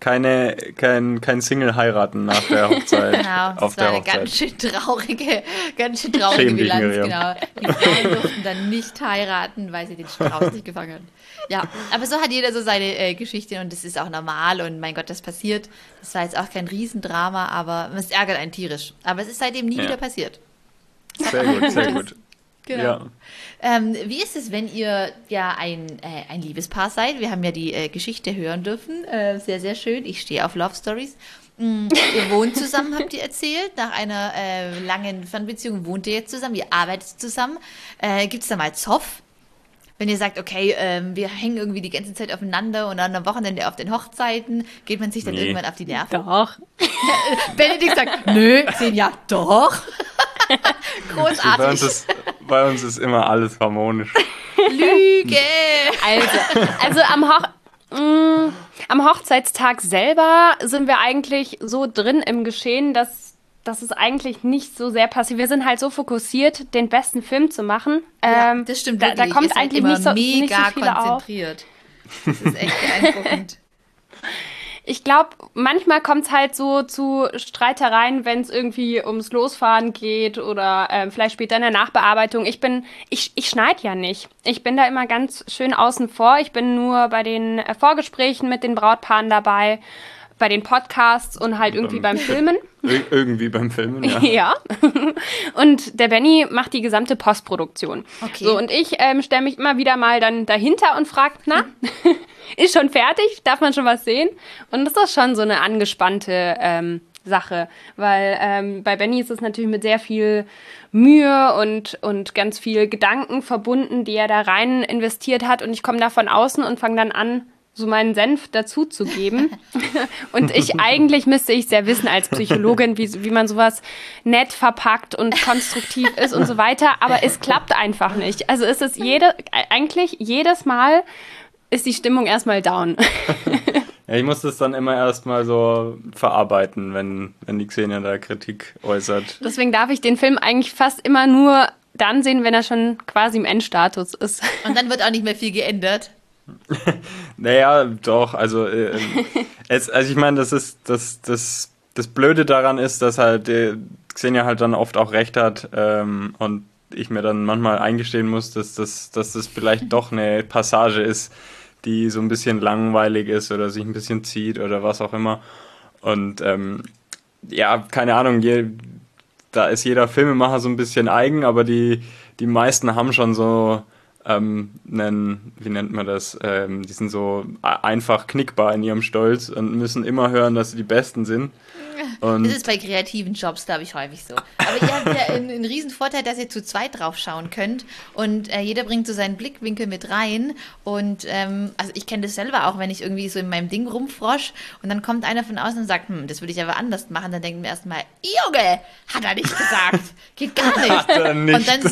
keine, kein, kein Single heiraten nach der Hochzeit. Genau, das war eine Hochzeit. ganz schön traurige, ganz schön traurige Schäm Bilanz, dich, genau. Die Frauen durften dann nicht heiraten, weil sie den Strauß nicht gefangen haben. Ja, aber so hat jeder so seine äh, Geschichte und das ist auch normal und mein Gott, das passiert. Das war jetzt auch kein Riesendrama, aber es ärgert einen tierisch. Aber es ist seitdem nie ja. wieder passiert. Sehr gut, sehr gut. Genau. Ja. Ähm, wie ist es, wenn ihr ja ein, äh, ein Liebespaar seid? Wir haben ja die äh, Geschichte hören dürfen. Äh, sehr, sehr schön. Ich stehe auf Love Stories. Mm, ihr wohnt zusammen, habt ihr erzählt. Nach einer äh, langen Fernbeziehung wohnt ihr jetzt zusammen, ihr arbeitet zusammen. Äh, Gibt es da mal Zoff? Wenn ihr sagt, okay, ähm, wir hängen irgendwie die ganze Zeit aufeinander und dann am Wochenende auf den Hochzeiten, geht man sich dann nee. irgendwann auf die Nerven? Doch. Benedikt sagt, nö, sehen ja, doch. Großartig. Bei uns, ist, bei uns ist immer alles harmonisch. Lüge! Also, also am, Hoch mh, mm, am Hochzeitstag selber sind wir eigentlich so drin im Geschehen, dass, dass es eigentlich nicht so sehr passiert. Wir sind halt so fokussiert, den besten Film zu machen. Ja, ähm, das stimmt. Da, da kommt eigentlich nicht so, mega nicht so konzentriert. Auf. Das ist echt beeindruckend. Ich glaube, manchmal kommt es halt so zu Streitereien, wenn es irgendwie ums Losfahren geht oder äh, vielleicht später in der Nachbearbeitung. Ich bin, ich, ich schneide ja nicht. Ich bin da immer ganz schön außen vor. Ich bin nur bei den äh, Vorgesprächen mit den Brautpaaren dabei bei den Podcasts und halt irgendwie beim, beim Filmen. Ir irgendwie beim Filmen, ja. ja. Und der Benny macht die gesamte Postproduktion. Okay. So, und ich ähm, stelle mich immer wieder mal dann dahinter und frage, na, ist schon fertig? Darf man schon was sehen? Und das ist schon so eine angespannte ähm, Sache, weil ähm, bei Benny ist es natürlich mit sehr viel Mühe und, und ganz viel Gedanken verbunden, die er da rein investiert hat. Und ich komme da von außen und fange dann an, so meinen Senf dazu zu geben. und ich eigentlich müsste ich sehr wissen als Psychologin, wie, wie man sowas nett verpackt und konstruktiv ist und so weiter. Aber es klappt einfach nicht. Also ist es jede, eigentlich jedes Mal ist die Stimmung erstmal down. ja, ich muss das dann immer erstmal so verarbeiten, wenn, wenn die Xenia da Kritik äußert. Deswegen darf ich den Film eigentlich fast immer nur dann sehen, wenn er schon quasi im Endstatus ist. Und dann wird auch nicht mehr viel geändert. naja, doch, also, äh, es, also ich meine, das ist, das, das, das Blöde daran ist, dass halt äh, Xenia halt dann oft auch recht hat ähm, und ich mir dann manchmal eingestehen muss, dass das, dass das vielleicht doch eine Passage ist, die so ein bisschen langweilig ist oder sich ein bisschen zieht oder was auch immer. Und ähm, ja, keine Ahnung, je, da ist jeder Filmemacher so ein bisschen eigen, aber die, die meisten haben schon so ähm, einen, wie nennt man das, ähm, die sind so einfach knickbar in ihrem Stolz und müssen immer hören, dass sie die Besten sind. Und das ist bei kreativen Jobs, glaube ich, häufig so. Aber ihr habt ja einen, einen riesen Vorteil, dass ihr zu zweit drauf schauen könnt und äh, jeder bringt so seinen Blickwinkel mit rein und ähm, also ich kenne das selber auch, wenn ich irgendwie so in meinem Ding rumfrosch und dann kommt einer von außen und sagt, hm, das würde ich aber anders machen, dann denken wir erstmal, Junge, hat er nicht gesagt, geht gar nicht. Hat er nicht. Und dann so,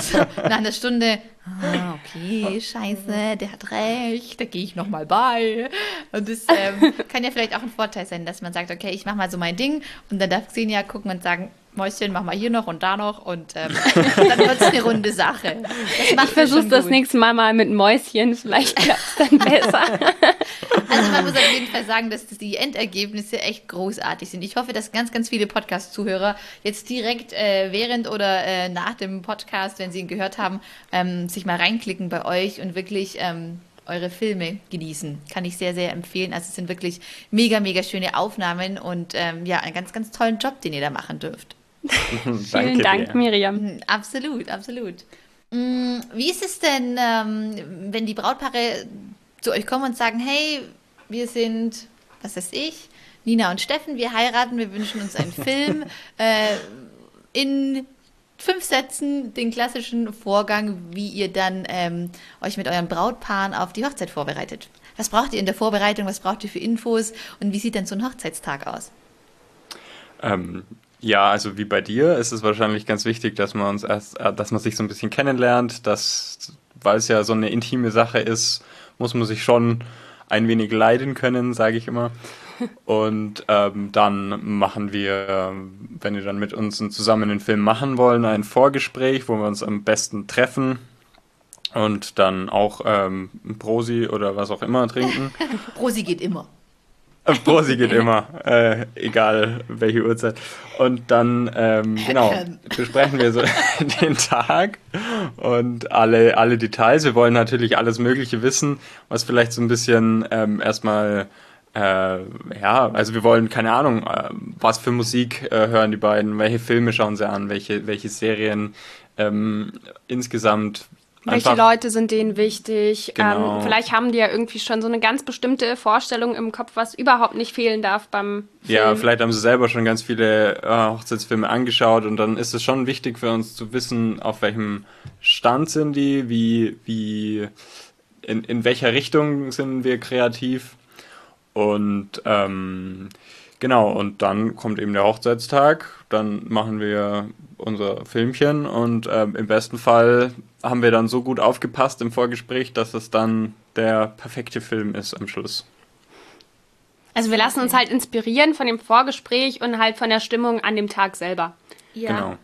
so nach einer Stunde, Ah, okay, scheiße, der hat recht, da gehe ich nochmal bei. Und das ähm, kann ja vielleicht auch ein Vorteil sein, dass man sagt, okay, ich mache mal so mein Ding und dann darf Xenia gucken und sagen, Mäuschen, mach mal hier noch und da noch und ähm, dann wird es eine runde Sache. ich versuche das nächste Mal mal mit Mäuschen, vielleicht klappt es dann besser. Also man muss auf jeden Fall sagen, dass die Endergebnisse echt großartig sind. Ich hoffe, dass ganz, ganz viele Podcast-Zuhörer jetzt direkt äh, während oder äh, nach dem Podcast, wenn sie ihn gehört haben, ähm, sich mal reinklicken bei euch und wirklich ähm, eure Filme genießen. Kann ich sehr, sehr empfehlen. Also es sind wirklich mega, mega schöne Aufnahmen und ähm, ja, einen ganz, ganz tollen Job, den ihr da machen dürft. Vielen Dank, dir. Miriam. Mhm, absolut, absolut. Mm, wie ist es denn, ähm, wenn die Brautpaare zu euch kommen und sagen, hey, wir sind, was weiß ich, Nina und Steffen, wir heiraten, wir wünschen uns einen Film äh, in fünf Sätzen den klassischen Vorgang, wie ihr dann ähm, euch mit euren Brautpaaren auf die Hochzeit vorbereitet. Was braucht ihr in der Vorbereitung? Was braucht ihr für Infos? Und wie sieht denn so ein Hochzeitstag aus? Ähm, ja, also wie bei dir ist es wahrscheinlich ganz wichtig, dass man uns erst, äh, dass man sich so ein bisschen kennenlernt, dass, weil es ja so eine intime Sache ist, muss man sich schon ein wenig leiden können, sage ich immer. Und ähm, dann machen wir, wenn ihr dann mit uns zusammen den Film machen wollen, ein Vorgespräch, wo wir uns am besten treffen und dann auch ähm, Prosi oder was auch immer trinken. Prosi geht immer. Prosi geht immer, äh, egal welche Uhrzeit. Und dann, ähm, genau, besprechen wir so den Tag und alle, alle Details. Wir wollen natürlich alles Mögliche wissen, was vielleicht so ein bisschen ähm, erstmal, äh, ja, also wir wollen, keine Ahnung, äh, was für Musik äh, hören die beiden, welche Filme schauen sie an, welche, welche Serien ähm, insgesamt welche Leute sind denen wichtig? Genau. Ähm, vielleicht haben die ja irgendwie schon so eine ganz bestimmte Vorstellung im Kopf, was überhaupt nicht fehlen darf beim Film. Ja, vielleicht haben sie selber schon ganz viele äh, Hochzeitsfilme angeschaut und dann ist es schon wichtig für uns zu wissen, auf welchem Stand sind die, wie, wie, in, in welcher Richtung sind wir kreativ und ähm, genau, und dann kommt eben der Hochzeitstag, dann machen wir unser Filmchen und ähm, im besten Fall haben wir dann so gut aufgepasst im Vorgespräch, dass es dann der perfekte Film ist am Schluss. Also wir lassen uns halt inspirieren von dem Vorgespräch und halt von der Stimmung an dem Tag selber. Ja. Genau.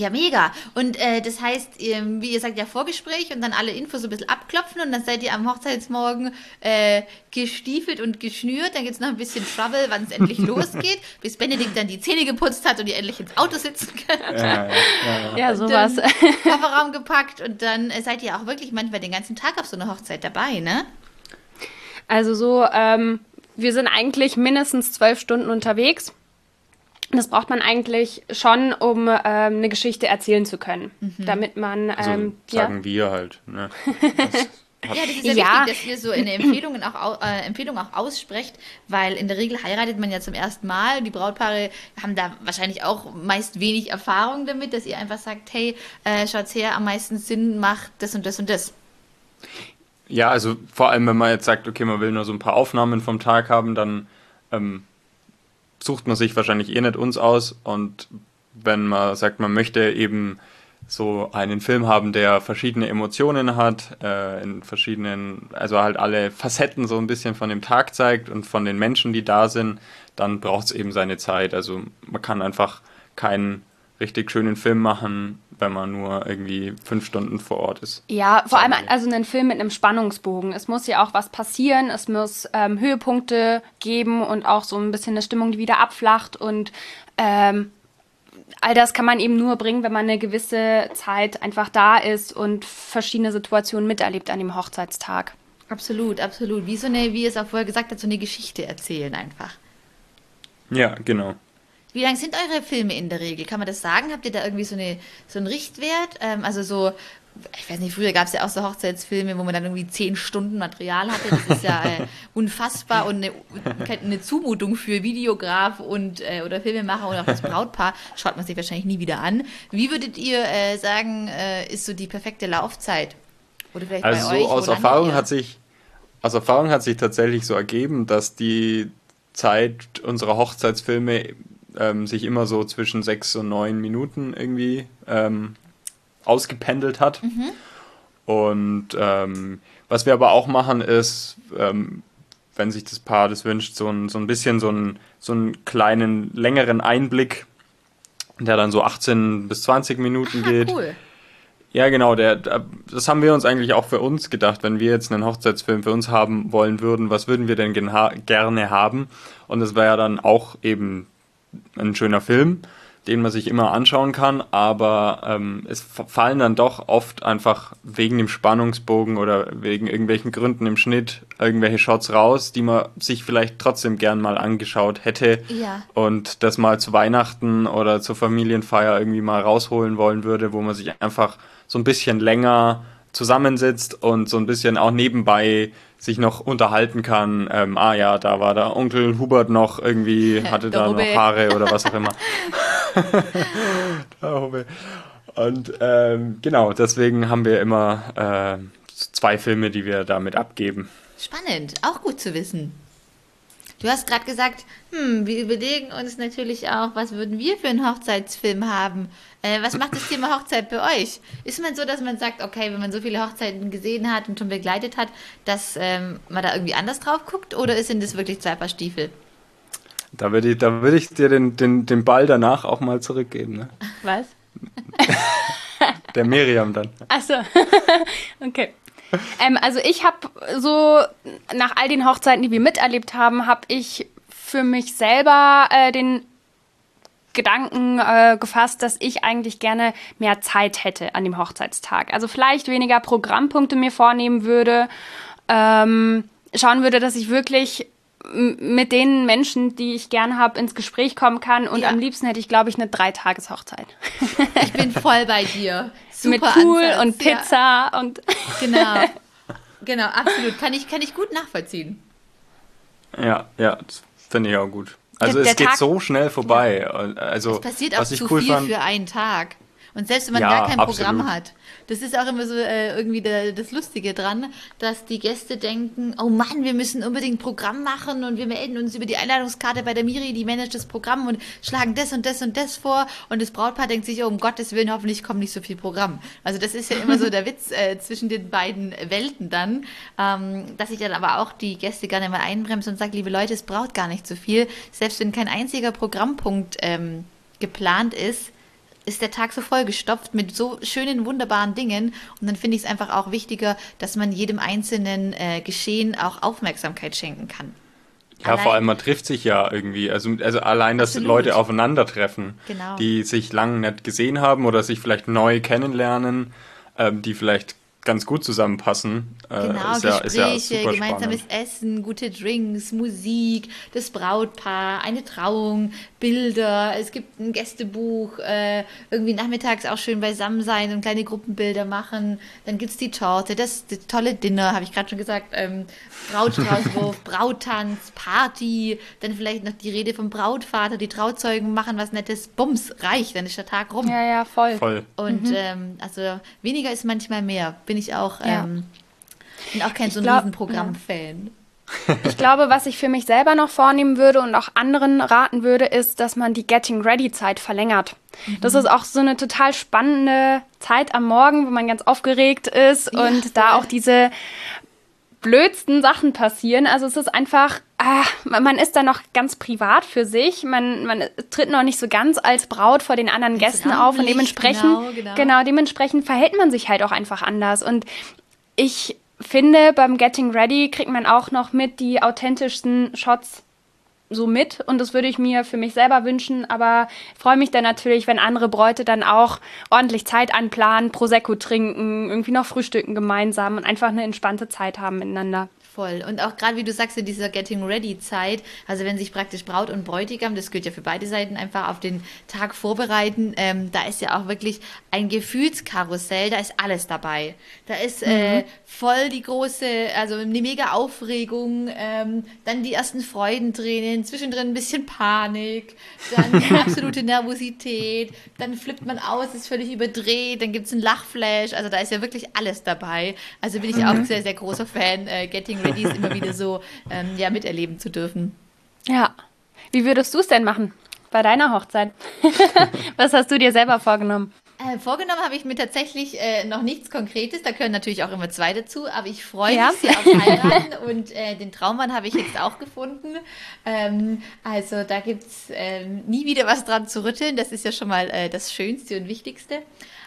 Ja, mega. Und äh, das heißt, ihr, wie ihr sagt, ja Vorgespräch und dann alle Infos so ein bisschen abklopfen und dann seid ihr am Hochzeitsmorgen äh, gestiefelt und geschnürt. Dann gibt es noch ein bisschen Trouble, wann es endlich losgeht, bis Benedikt dann die Zähne geputzt hat und ihr endlich ins Auto sitzen könnt. Ja, ja, ja. ja sowas. Kofferraum gepackt und dann äh, seid ihr auch wirklich manchmal den ganzen Tag auf so einer Hochzeit dabei, ne? Also so, ähm, wir sind eigentlich mindestens zwölf Stunden unterwegs. Das braucht man eigentlich schon, um ähm, eine Geschichte erzählen zu können. Mhm. Damit man. Also ähm, also sagen ja. wir halt. Ne? ja, das ist ja, ja, wichtig, dass ihr so eine Empfehlung auch, äh, Empfehlung auch aussprecht, weil in der Regel heiratet man ja zum ersten Mal. Die Brautpaare haben da wahrscheinlich auch meist wenig Erfahrung damit, dass ihr einfach sagt, hey, äh, schaut's her, am meisten Sinn macht das und das und das. Ja, also vor allem, wenn man jetzt sagt, okay, man will nur so ein paar Aufnahmen vom Tag haben, dann ähm, sucht man sich wahrscheinlich eh nicht uns aus. Und wenn man sagt, man möchte eben so einen Film haben, der verschiedene Emotionen hat, äh, in verschiedenen, also halt alle Facetten so ein bisschen von dem Tag zeigt und von den Menschen, die da sind, dann braucht es eben seine Zeit. Also man kann einfach keinen richtig schönen Film machen, wenn man nur irgendwie fünf Stunden vor Ort ist. Ja, vor allem also einen Film mit einem Spannungsbogen. Es muss ja auch was passieren, es muss ähm, Höhepunkte geben und auch so ein bisschen eine Stimmung, die wieder abflacht und ähm, all das kann man eben nur bringen, wenn man eine gewisse Zeit einfach da ist und verschiedene Situationen miterlebt an dem Hochzeitstag. Absolut, absolut. Wie so eine, wie es auch vorher gesagt hat, so eine Geschichte erzählen einfach. Ja, genau. Wie lang sind eure Filme in der Regel? Kann man das sagen? Habt ihr da irgendwie so, eine, so einen Richtwert? Ähm, also so, ich weiß nicht, früher gab es ja auch so Hochzeitsfilme, wo man dann irgendwie zehn Stunden Material hatte. Das ist ja äh, unfassbar und eine, eine, Zumutung für Videograf und äh, oder Filmemacher und auch das Brautpaar. Schaut man sich wahrscheinlich nie wieder an. Wie würdet ihr äh, sagen, äh, ist so die perfekte Laufzeit? Oder vielleicht also bei euch, aus Erfahrung hat sich aus Erfahrung hat sich tatsächlich so ergeben, dass die Zeit unserer Hochzeitsfilme ähm, sich immer so zwischen sechs und neun Minuten irgendwie ähm, ausgependelt hat. Mhm. Und ähm, was wir aber auch machen, ist, ähm, wenn sich das Paar das wünscht, so ein, so ein bisschen so, ein, so einen kleinen, längeren Einblick, der dann so 18 bis 20 Minuten Aha, geht. Cool. Ja, genau, der, das haben wir uns eigentlich auch für uns gedacht, wenn wir jetzt einen Hochzeitsfilm für uns haben wollen würden, was würden wir denn gerne haben? Und das wäre ja dann auch eben ein schöner Film den man sich immer anschauen kann, aber ähm, es fallen dann doch oft einfach wegen dem Spannungsbogen oder wegen irgendwelchen Gründen im Schnitt irgendwelche Shots raus, die man sich vielleicht trotzdem gern mal angeschaut hätte ja. und das mal zu Weihnachten oder zur Familienfeier irgendwie mal rausholen wollen würde, wo man sich einfach so ein bisschen länger zusammensitzt und so ein bisschen auch nebenbei sich noch unterhalten kann. Ähm, ah ja, da war der Onkel Hubert noch irgendwie, hatte da noch Haare oder was auch immer. und ähm, genau, deswegen haben wir immer äh, zwei Filme, die wir damit abgeben. Spannend, auch gut zu wissen. Du hast gerade gesagt, hm, wir überlegen uns natürlich auch, was würden wir für einen Hochzeitsfilm haben? Äh, was macht das Thema Hochzeit bei euch? Ist man so, dass man sagt, okay, wenn man so viele Hochzeiten gesehen hat und schon begleitet hat, dass ähm, man da irgendwie anders drauf guckt oder sind das wirklich zwei Paar Stiefel? Da würde ich, da würd ich dir den, den, den Ball danach auch mal zurückgeben. Ne? Was? Der Miriam dann. Achso, okay. Ähm, also ich habe so, nach all den Hochzeiten, die wir miterlebt haben, habe ich für mich selber äh, den Gedanken äh, gefasst, dass ich eigentlich gerne mehr Zeit hätte an dem Hochzeitstag. Also vielleicht weniger Programmpunkte mir vornehmen würde, ähm, schauen würde, dass ich wirklich mit den Menschen, die ich gern habe, ins Gespräch kommen kann. Und ja. am liebsten hätte ich, glaube ich, eine Dreitageshochzeit. Ich bin voll bei dir. Super mit Pool Ansatz. und Pizza ja. und. Genau. Genau, absolut. Kann ich, kann ich gut nachvollziehen. Ja, ja, das finde ich auch gut. Also der, der es geht Tag, so schnell vorbei. Ja. Also, es passiert auch zu cool viel fand, für einen Tag. Und selbst wenn man ja, gar kein absolut. Programm hat. Das ist auch immer so äh, irgendwie der, das Lustige dran, dass die Gäste denken, oh Mann, wir müssen unbedingt Programm machen und wir melden uns über die Einladungskarte bei der Miri, die managt das Programm und schlagen das und das und das vor. Und das Brautpaar denkt sich, oh, um Gottes Willen, hoffentlich kommt nicht so viel Programm. Also das ist ja immer so der Witz äh, zwischen den beiden Welten dann, ähm, dass ich dann aber auch die Gäste gerne mal einbremse und sage, liebe Leute, es braucht gar nicht so viel. Selbst wenn kein einziger Programmpunkt ähm, geplant ist, ist der Tag so vollgestopft mit so schönen, wunderbaren Dingen. Und dann finde ich es einfach auch wichtiger, dass man jedem einzelnen äh, Geschehen auch Aufmerksamkeit schenken kann. Ja, allein, vor allem man trifft sich ja irgendwie. Also, also allein, dass absolut. Leute aufeinandertreffen, genau. die sich lang nicht gesehen haben oder sich vielleicht neu kennenlernen, ähm, die vielleicht ganz gut zusammenpassen. Äh, genau, ist Gespräche, ja, ist ja gemeinsames spannend. Essen, gute Drinks, Musik, das Brautpaar, eine Trauung, Bilder, es gibt ein Gästebuch, äh, irgendwie nachmittags auch schön beisammen sein und kleine Gruppenbilder machen. Dann gibt es die Torte, das, das tolle Dinner, habe ich gerade schon gesagt, ähm, Brautstraußwurf, Brauttanz, Party, dann vielleicht noch die Rede vom Brautvater, die Trauzeugen machen was Nettes, Bums, reicht, dann ist der Tag rum. Ja, ja, voll. voll. Und mhm. ähm, also weniger ist manchmal mehr bin ich auch, ja. ähm, bin auch kein so ein glaub, Riesenprogramm-Fan. Ich glaube, was ich für mich selber noch vornehmen würde und auch anderen raten würde, ist, dass man die Getting Ready Zeit verlängert. Mhm. Das ist auch so eine total spannende Zeit am Morgen, wo man ganz aufgeregt ist ja, und da auch diese blödsten Sachen passieren. Also es ist einfach, ah, man ist da noch ganz privat für sich. Man, man tritt noch nicht so ganz als Braut vor den anderen als Gästen auf und dementsprechend, genau, genau. genau, dementsprechend verhält man sich halt auch einfach anders. Und ich finde, beim Getting Ready kriegt man auch noch mit die authentischsten Shots so mit und das würde ich mir für mich selber wünschen, aber freue mich dann natürlich, wenn andere Bräute dann auch ordentlich Zeit anplanen, Prosecco trinken, irgendwie noch frühstücken gemeinsam und einfach eine entspannte Zeit haben miteinander voll. Und auch gerade wie du sagst, in dieser Getting Ready Zeit, also wenn sich praktisch Braut und Bräutigam, das gilt ja für beide Seiten, einfach auf den Tag vorbereiten, ähm, da ist ja auch wirklich ein Gefühlskarussell, da ist alles dabei. Da ist äh, mhm. voll die große, also eine mega Aufregung, ähm, dann die ersten Freudentränen, zwischendrin ein bisschen Panik, dann absolute Nervosität, dann flippt man aus, ist völlig überdreht, dann gibt es einen Lachflash, also da ist ja wirklich alles dabei. Also bin ich mhm. auch sehr, sehr großer Fan, äh, Getting Ready Ladies immer wieder so ähm, ja, miterleben zu dürfen. Ja. Wie würdest du es denn machen bei deiner Hochzeit? Was hast du dir selber vorgenommen? Äh, vorgenommen habe ich mir tatsächlich äh, noch nichts Konkretes. Da gehören natürlich auch immer zwei dazu. Aber ich freue Ja. mich sehr auf Heiraten und äh, den Traummann habe ich jetzt auch gefunden. Ähm, also da gibt es ähm, nie wieder was dran zu rütteln. Das ist ja schon mal äh, das Schönste und Wichtigste.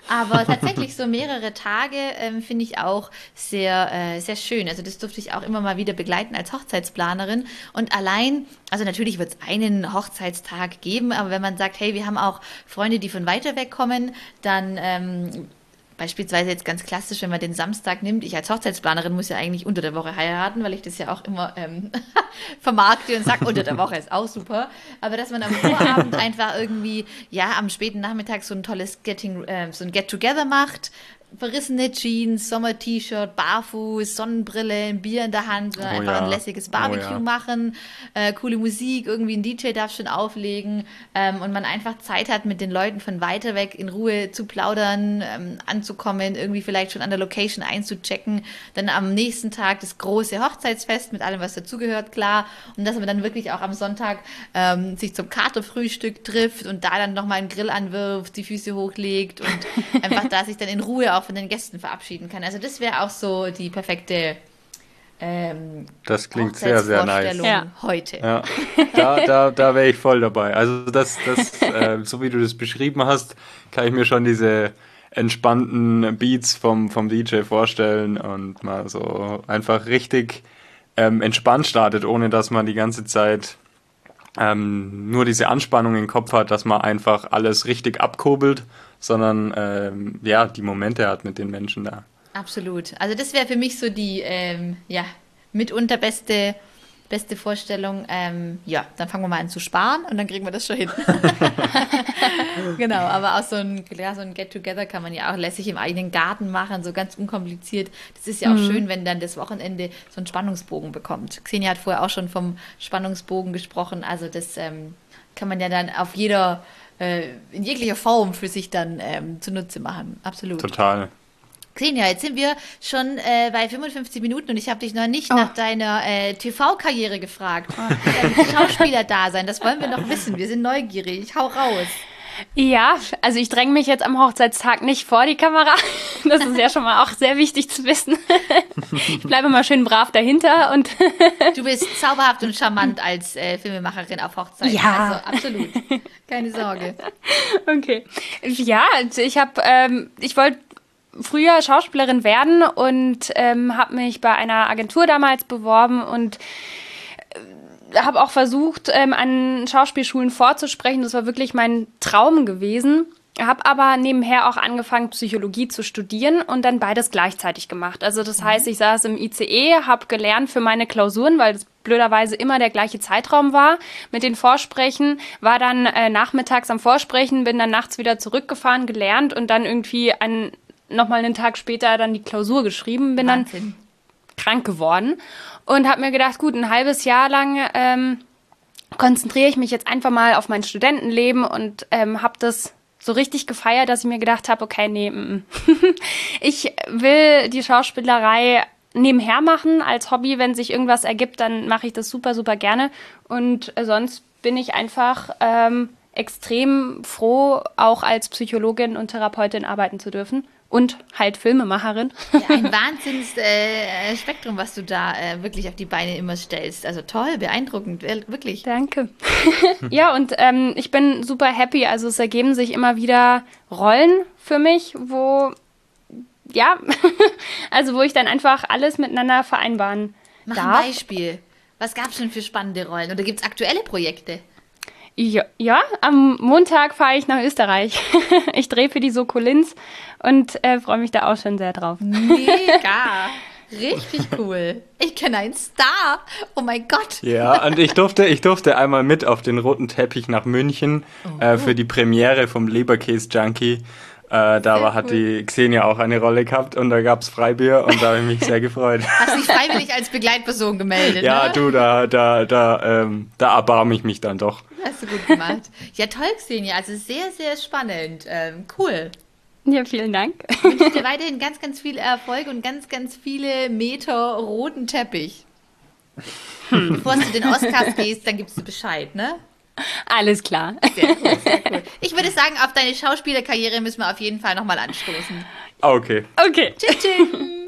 Aber tatsächlich so mehrere Tage ähm, finde ich auch sehr, äh, sehr schön. Also das durfte ich auch immer mal wieder begleiten als Hochzeitsplanerin. Und allein, also natürlich wird es einen Hochzeitstag geben, aber wenn man sagt, hey, wir haben auch Freunde, die von weiter weg kommen, dann ähm, Beispielsweise jetzt ganz klassisch, wenn man den Samstag nimmt. Ich als Hochzeitsplanerin muss ja eigentlich unter der Woche heiraten, weil ich das ja auch immer ähm, vermarkte und sage, unter der Woche ist auch super. Aber dass man am Vorabend einfach irgendwie, ja, am späten Nachmittag so ein tolles Getting, äh, so ein Get-Together macht, verrissene Jeans, Sommer-T-Shirt, barfuß, Sonnenbrille, ein Bier in der Hand, Oh einfach ja. ein lässiges Oh Barbecue ja. machen, äh, coole Musik, irgendwie ein DJ darf schon auflegen ähm, und man einfach Zeit hat, mit den Leuten von weiter weg in Ruhe zu plaudern, ähm, anzukommen, irgendwie vielleicht schon an der Location einzuchecken, dann am nächsten Tag das große Hochzeitsfest mit allem, was dazugehört, klar, und dass man dann wirklich auch am Sonntag ähm, sich zum Katerfrühstück trifft und da dann nochmal einen Grill anwirft, die Füße hochlegt und einfach da sich dann in Ruhe auch von den Gästen verabschieden kann. Also das wäre auch so die perfekte ähm, Das klingt sehr, sehr nice. Ja. heute. Ja, da, da, da wäre ich voll dabei. Also das, das äh, so wie du das beschrieben hast, kann ich mir schon diese entspannten Beats vom, vom DJ vorstellen und mal so einfach richtig ähm, entspannt startet, ohne dass man die ganze Zeit ähm, nur diese Anspannung im Kopf hat, dass man einfach alles richtig abkurbelt, sondern ähm, ja, die Momente hat mit den Menschen da. Absolut. Also das wäre für mich so die, ähm, ja, mitunter beste, beste Vorstellung. Ähm, ja, dann fangen wir mal an zu sparen und dann kriegen wir das schon hin. genau, aber auch so ein, ja, so ein Get-Together kann man ja auch lässig im eigenen Garten machen, so ganz unkompliziert. Das ist ja auch schön, wenn dann das Wochenende so einen Spannungsbogen bekommt. Xenia hat vorher auch schon vom Spannungsbogen gesprochen. Also das ähm, kann man ja dann auf jeder, äh, in jeglicher Form für sich dann ähm, zunutze machen. Absolut. Total. Xenia, jetzt sind wir schon äh, bei 55 Minuten und ich habe dich noch nicht Oh. nach deiner äh, TV-Karriere gefragt. Dein Schauspieler da sein, das wollen wir noch wissen. Wir sind neugierig. Hau raus. Ja, also ich dränge mich jetzt am Hochzeitstag nicht vor die Kamera. Das ist ja schon mal auch sehr wichtig zu wissen. Ich bleibe mal schön brav dahinter und Du bist zauberhaft und charmant als äh, Filmemacherin auf Hochzeiten. Ja. Also absolut. Keine Sorge. okay. Ja, also ich habe, ähm, ich wollte früher Schauspielerin werden und ähm, habe mich bei einer Agentur damals beworben und habe auch versucht, ähm, an Schauspielschulen vorzusprechen. Das war wirklich mein Traum gewesen. Habe aber nebenher auch angefangen, Psychologie zu studieren und dann beides gleichzeitig gemacht. Also das heißt, ich saß im ICE, habe gelernt für meine Klausuren, weil das blöderweise immer der gleiche Zeitraum war mit den Vorsprechen, war dann äh, nachmittags am Vorsprechen, bin dann nachts wieder zurückgefahren, gelernt und dann irgendwie ein, nochmal einen Tag später dann die Klausur geschrieben, bin dann Wahnsinn. krank geworden und habe mir gedacht, gut, ein halbes Jahr lang ähm, konzentriere ich mich jetzt einfach mal auf mein Studentenleben und ähm, habe das so richtig gefeiert, dass ich mir gedacht habe, okay, nee, mm, mm. ich will die Schauspielerei nebenher machen als Hobby. Wenn sich irgendwas ergibt, dann mache ich das super, super gerne. Und sonst bin ich einfach ähm, extrem froh, auch als Psychologin und Therapeutin arbeiten zu dürfen. Und halt Filmemacherin. Ja, ein Wahnsinns äh, Spektrum, was du da äh, wirklich auf die Beine immer stellst. Also toll, beeindruckend, wir- wirklich. Danke. ja, und ähm, ich bin super happy. Also es ergeben sich immer wieder Rollen für mich, wo, ja, also wo ich dann einfach alles miteinander vereinbaren Mach ein darf. Beispiel. Was gab es schon für spannende Rollen? Oder gibt es aktuelle Projekte? Ja, ja, am Montag fahre ich nach Österreich. ich drehe für die Sokolins und äh, freue mich da auch schon sehr drauf. Mega. Richtig cool. Ich kenne einen Star. Oh mein Gott. Ja, und ich durfte, ich durfte einmal mit auf den roten Teppich nach München äh, für die Premiere vom Leberkäse Junkie. Äh, da war, hat cool. die Xenia auch eine Rolle gehabt und da gab's Freibier und da habe ich mich sehr gefreut. Hast dich freiwillig als Begleitperson gemeldet, Ja, ne? du, da, da, da, ähm, da erbarme ich mich dann doch. Hast du gut gemacht. Ja, toll, Xenia. Also sehr, sehr spannend. Ähm, cool. Ja, vielen Dank. Ich wünsche dir weiterhin ganz, ganz viel Erfolg und ganz, ganz viele Meter roten Teppich. Hm. Bevor du zu den Oscars gehst, dann gibst du Bescheid, ne? Alles klar. Sehr cool, sehr cool. Ich würde sagen, auf deine Schauspielerkarriere müssen wir auf jeden Fall nochmal anstoßen. Ah, okay. Okay.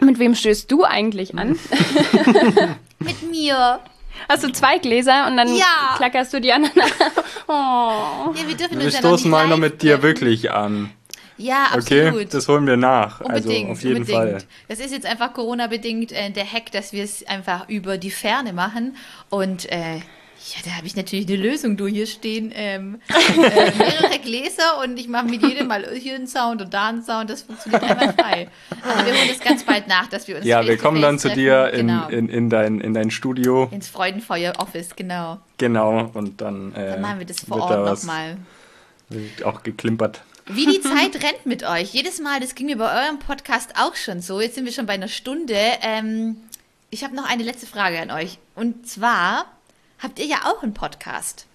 Mit wem stößt du eigentlich an? Mit mir. Hast du zwei Gläser und dann Ja. klackerst du die anderen an? Oh. Ja, wir dürfen Wir uns ja stoßen mal noch mit dir wirklich an. Ja, Okay, absolut. das holen wir nach. Unbedingt, also auf jeden unbedingt. Fall. Das ist jetzt einfach Corona-bedingt äh, der Hack, dass wir es einfach über die Ferne machen. Und äh, ja, da habe ich natürlich eine Lösung, du hier stehen. Ähm, äh, mehrere Gläser und ich mache mit jedem mal hier einen Sound und da einen Sound. Das funktioniert einwandfrei. Aber wir holen das ganz bald nach, dass wir uns Ja, wir kommen dann zu treffen. dir in, genau. in, in, dein, in dein Studio. ins Freudenfeuer-Office, genau. Genau. Und dann, äh, Dann machen wir das vor Ort nochmal. auch geklimpert. Wie die Zeit rennt mit euch. Jedes Mal, das ging mir bei eurem Podcast auch schon so. Jetzt sind wir schon bei einer Stunde. Ähm, ich habe noch eine letzte Frage an euch. Und zwar habt ihr ja auch einen Podcast.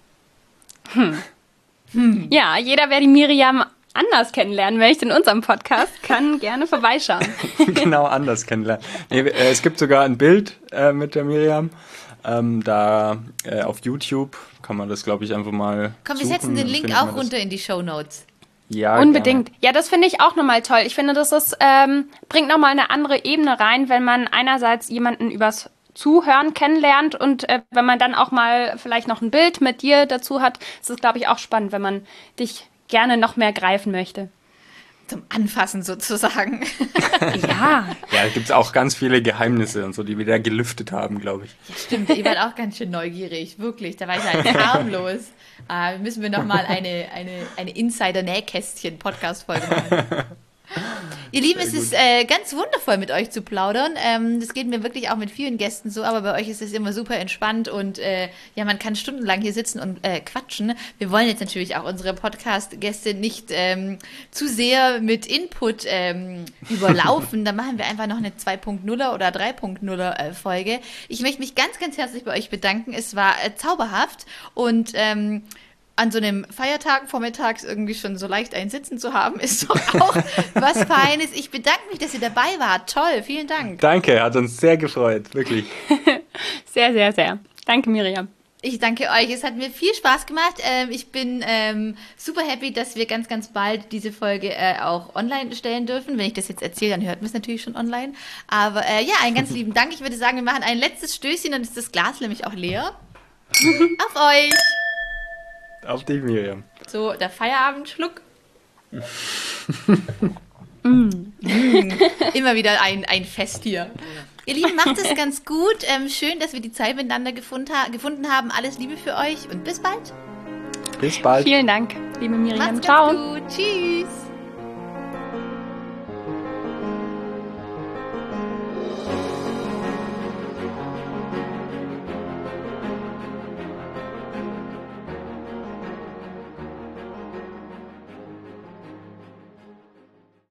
Ja, jeder, wer die Miriam anders kennenlernen möchte in unserem Podcast, kann gerne vorbeischauen. genau anders kennenlernen. Nee, äh, es gibt sogar ein Bild äh, mit der Miriam. Ähm, da äh, auf YouTube kann man das, glaube ich, einfach mal. Komm, wir setzen den Link auch runter in die Show Notes. Ja, Unbedingt. Ja, das finde ich auch nochmal toll. Ich finde, das ist, ähm, bringt nochmal eine andere Ebene rein, wenn man einerseits jemanden übers Zuhören kennenlernt und äh, wenn man dann auch mal vielleicht noch ein Bild mit dir dazu hat, ist es, glaube ich, auch spannend, wenn man dich gerne noch mehr greifen möchte. Zum Anfassen sozusagen. Ja, Ja, da gibt es auch ganz viele Geheimnisse und so, die wir da gelüftet haben, glaube ich. Stimmt, ihr wart auch ganz schön neugierig. Wirklich, da war ich halt harmlos. Äh, müssen wir nochmal eine, eine, eine Insider-Nähkästchen-Podcast-Folge machen. Ihr Lieben, es ist äh, ganz wundervoll, mit euch zu plaudern. Ähm, das geht mir wirklich auch mit vielen Gästen so, aber bei euch ist es immer super entspannt und äh, ja, man kann stundenlang hier sitzen und äh, quatschen. Wir wollen jetzt natürlich auch unsere Podcast-Gäste nicht ähm, zu sehr mit Input ähm, überlaufen. da machen wir einfach noch eine 2.0er oder 3.0er äh, Folge. Ich möchte mich ganz, ganz herzlich bei euch bedanken. Es war äh, zauberhaft und ähm, an so einem Feiertag vormittags irgendwie schon so leicht ein Sitzen zu haben, ist doch auch was Feines. Ich bedanke mich, dass ihr dabei wart. Toll, vielen Dank. Danke, hat uns sehr gefreut, wirklich. sehr, sehr, sehr. Danke, Miriam. Ich danke euch. Es hat mir viel Spaß gemacht. Ähm, ich bin ähm, super happy, dass wir ganz, ganz bald diese Folge äh, auch online stellen dürfen. Wenn ich das jetzt erzähle, dann hört man es natürlich schon online. Aber äh, ja, einen ganz lieben Dank. Ich würde sagen, wir machen ein letztes Stößchen, dann ist das Glas nämlich auch leer. Auf euch. Auf dich, Miriam. So, der Feierabendschluck. Immer wieder ein, ein Fest hier. Ihr Lieben, macht es ganz gut. Ähm, schön, dass wir die Zeit miteinander gefund ha gefunden haben. Alles Liebe für euch und bis bald. Bis bald. Vielen Dank, liebe Miriam. Macht's Ciao. gut. Tschüss.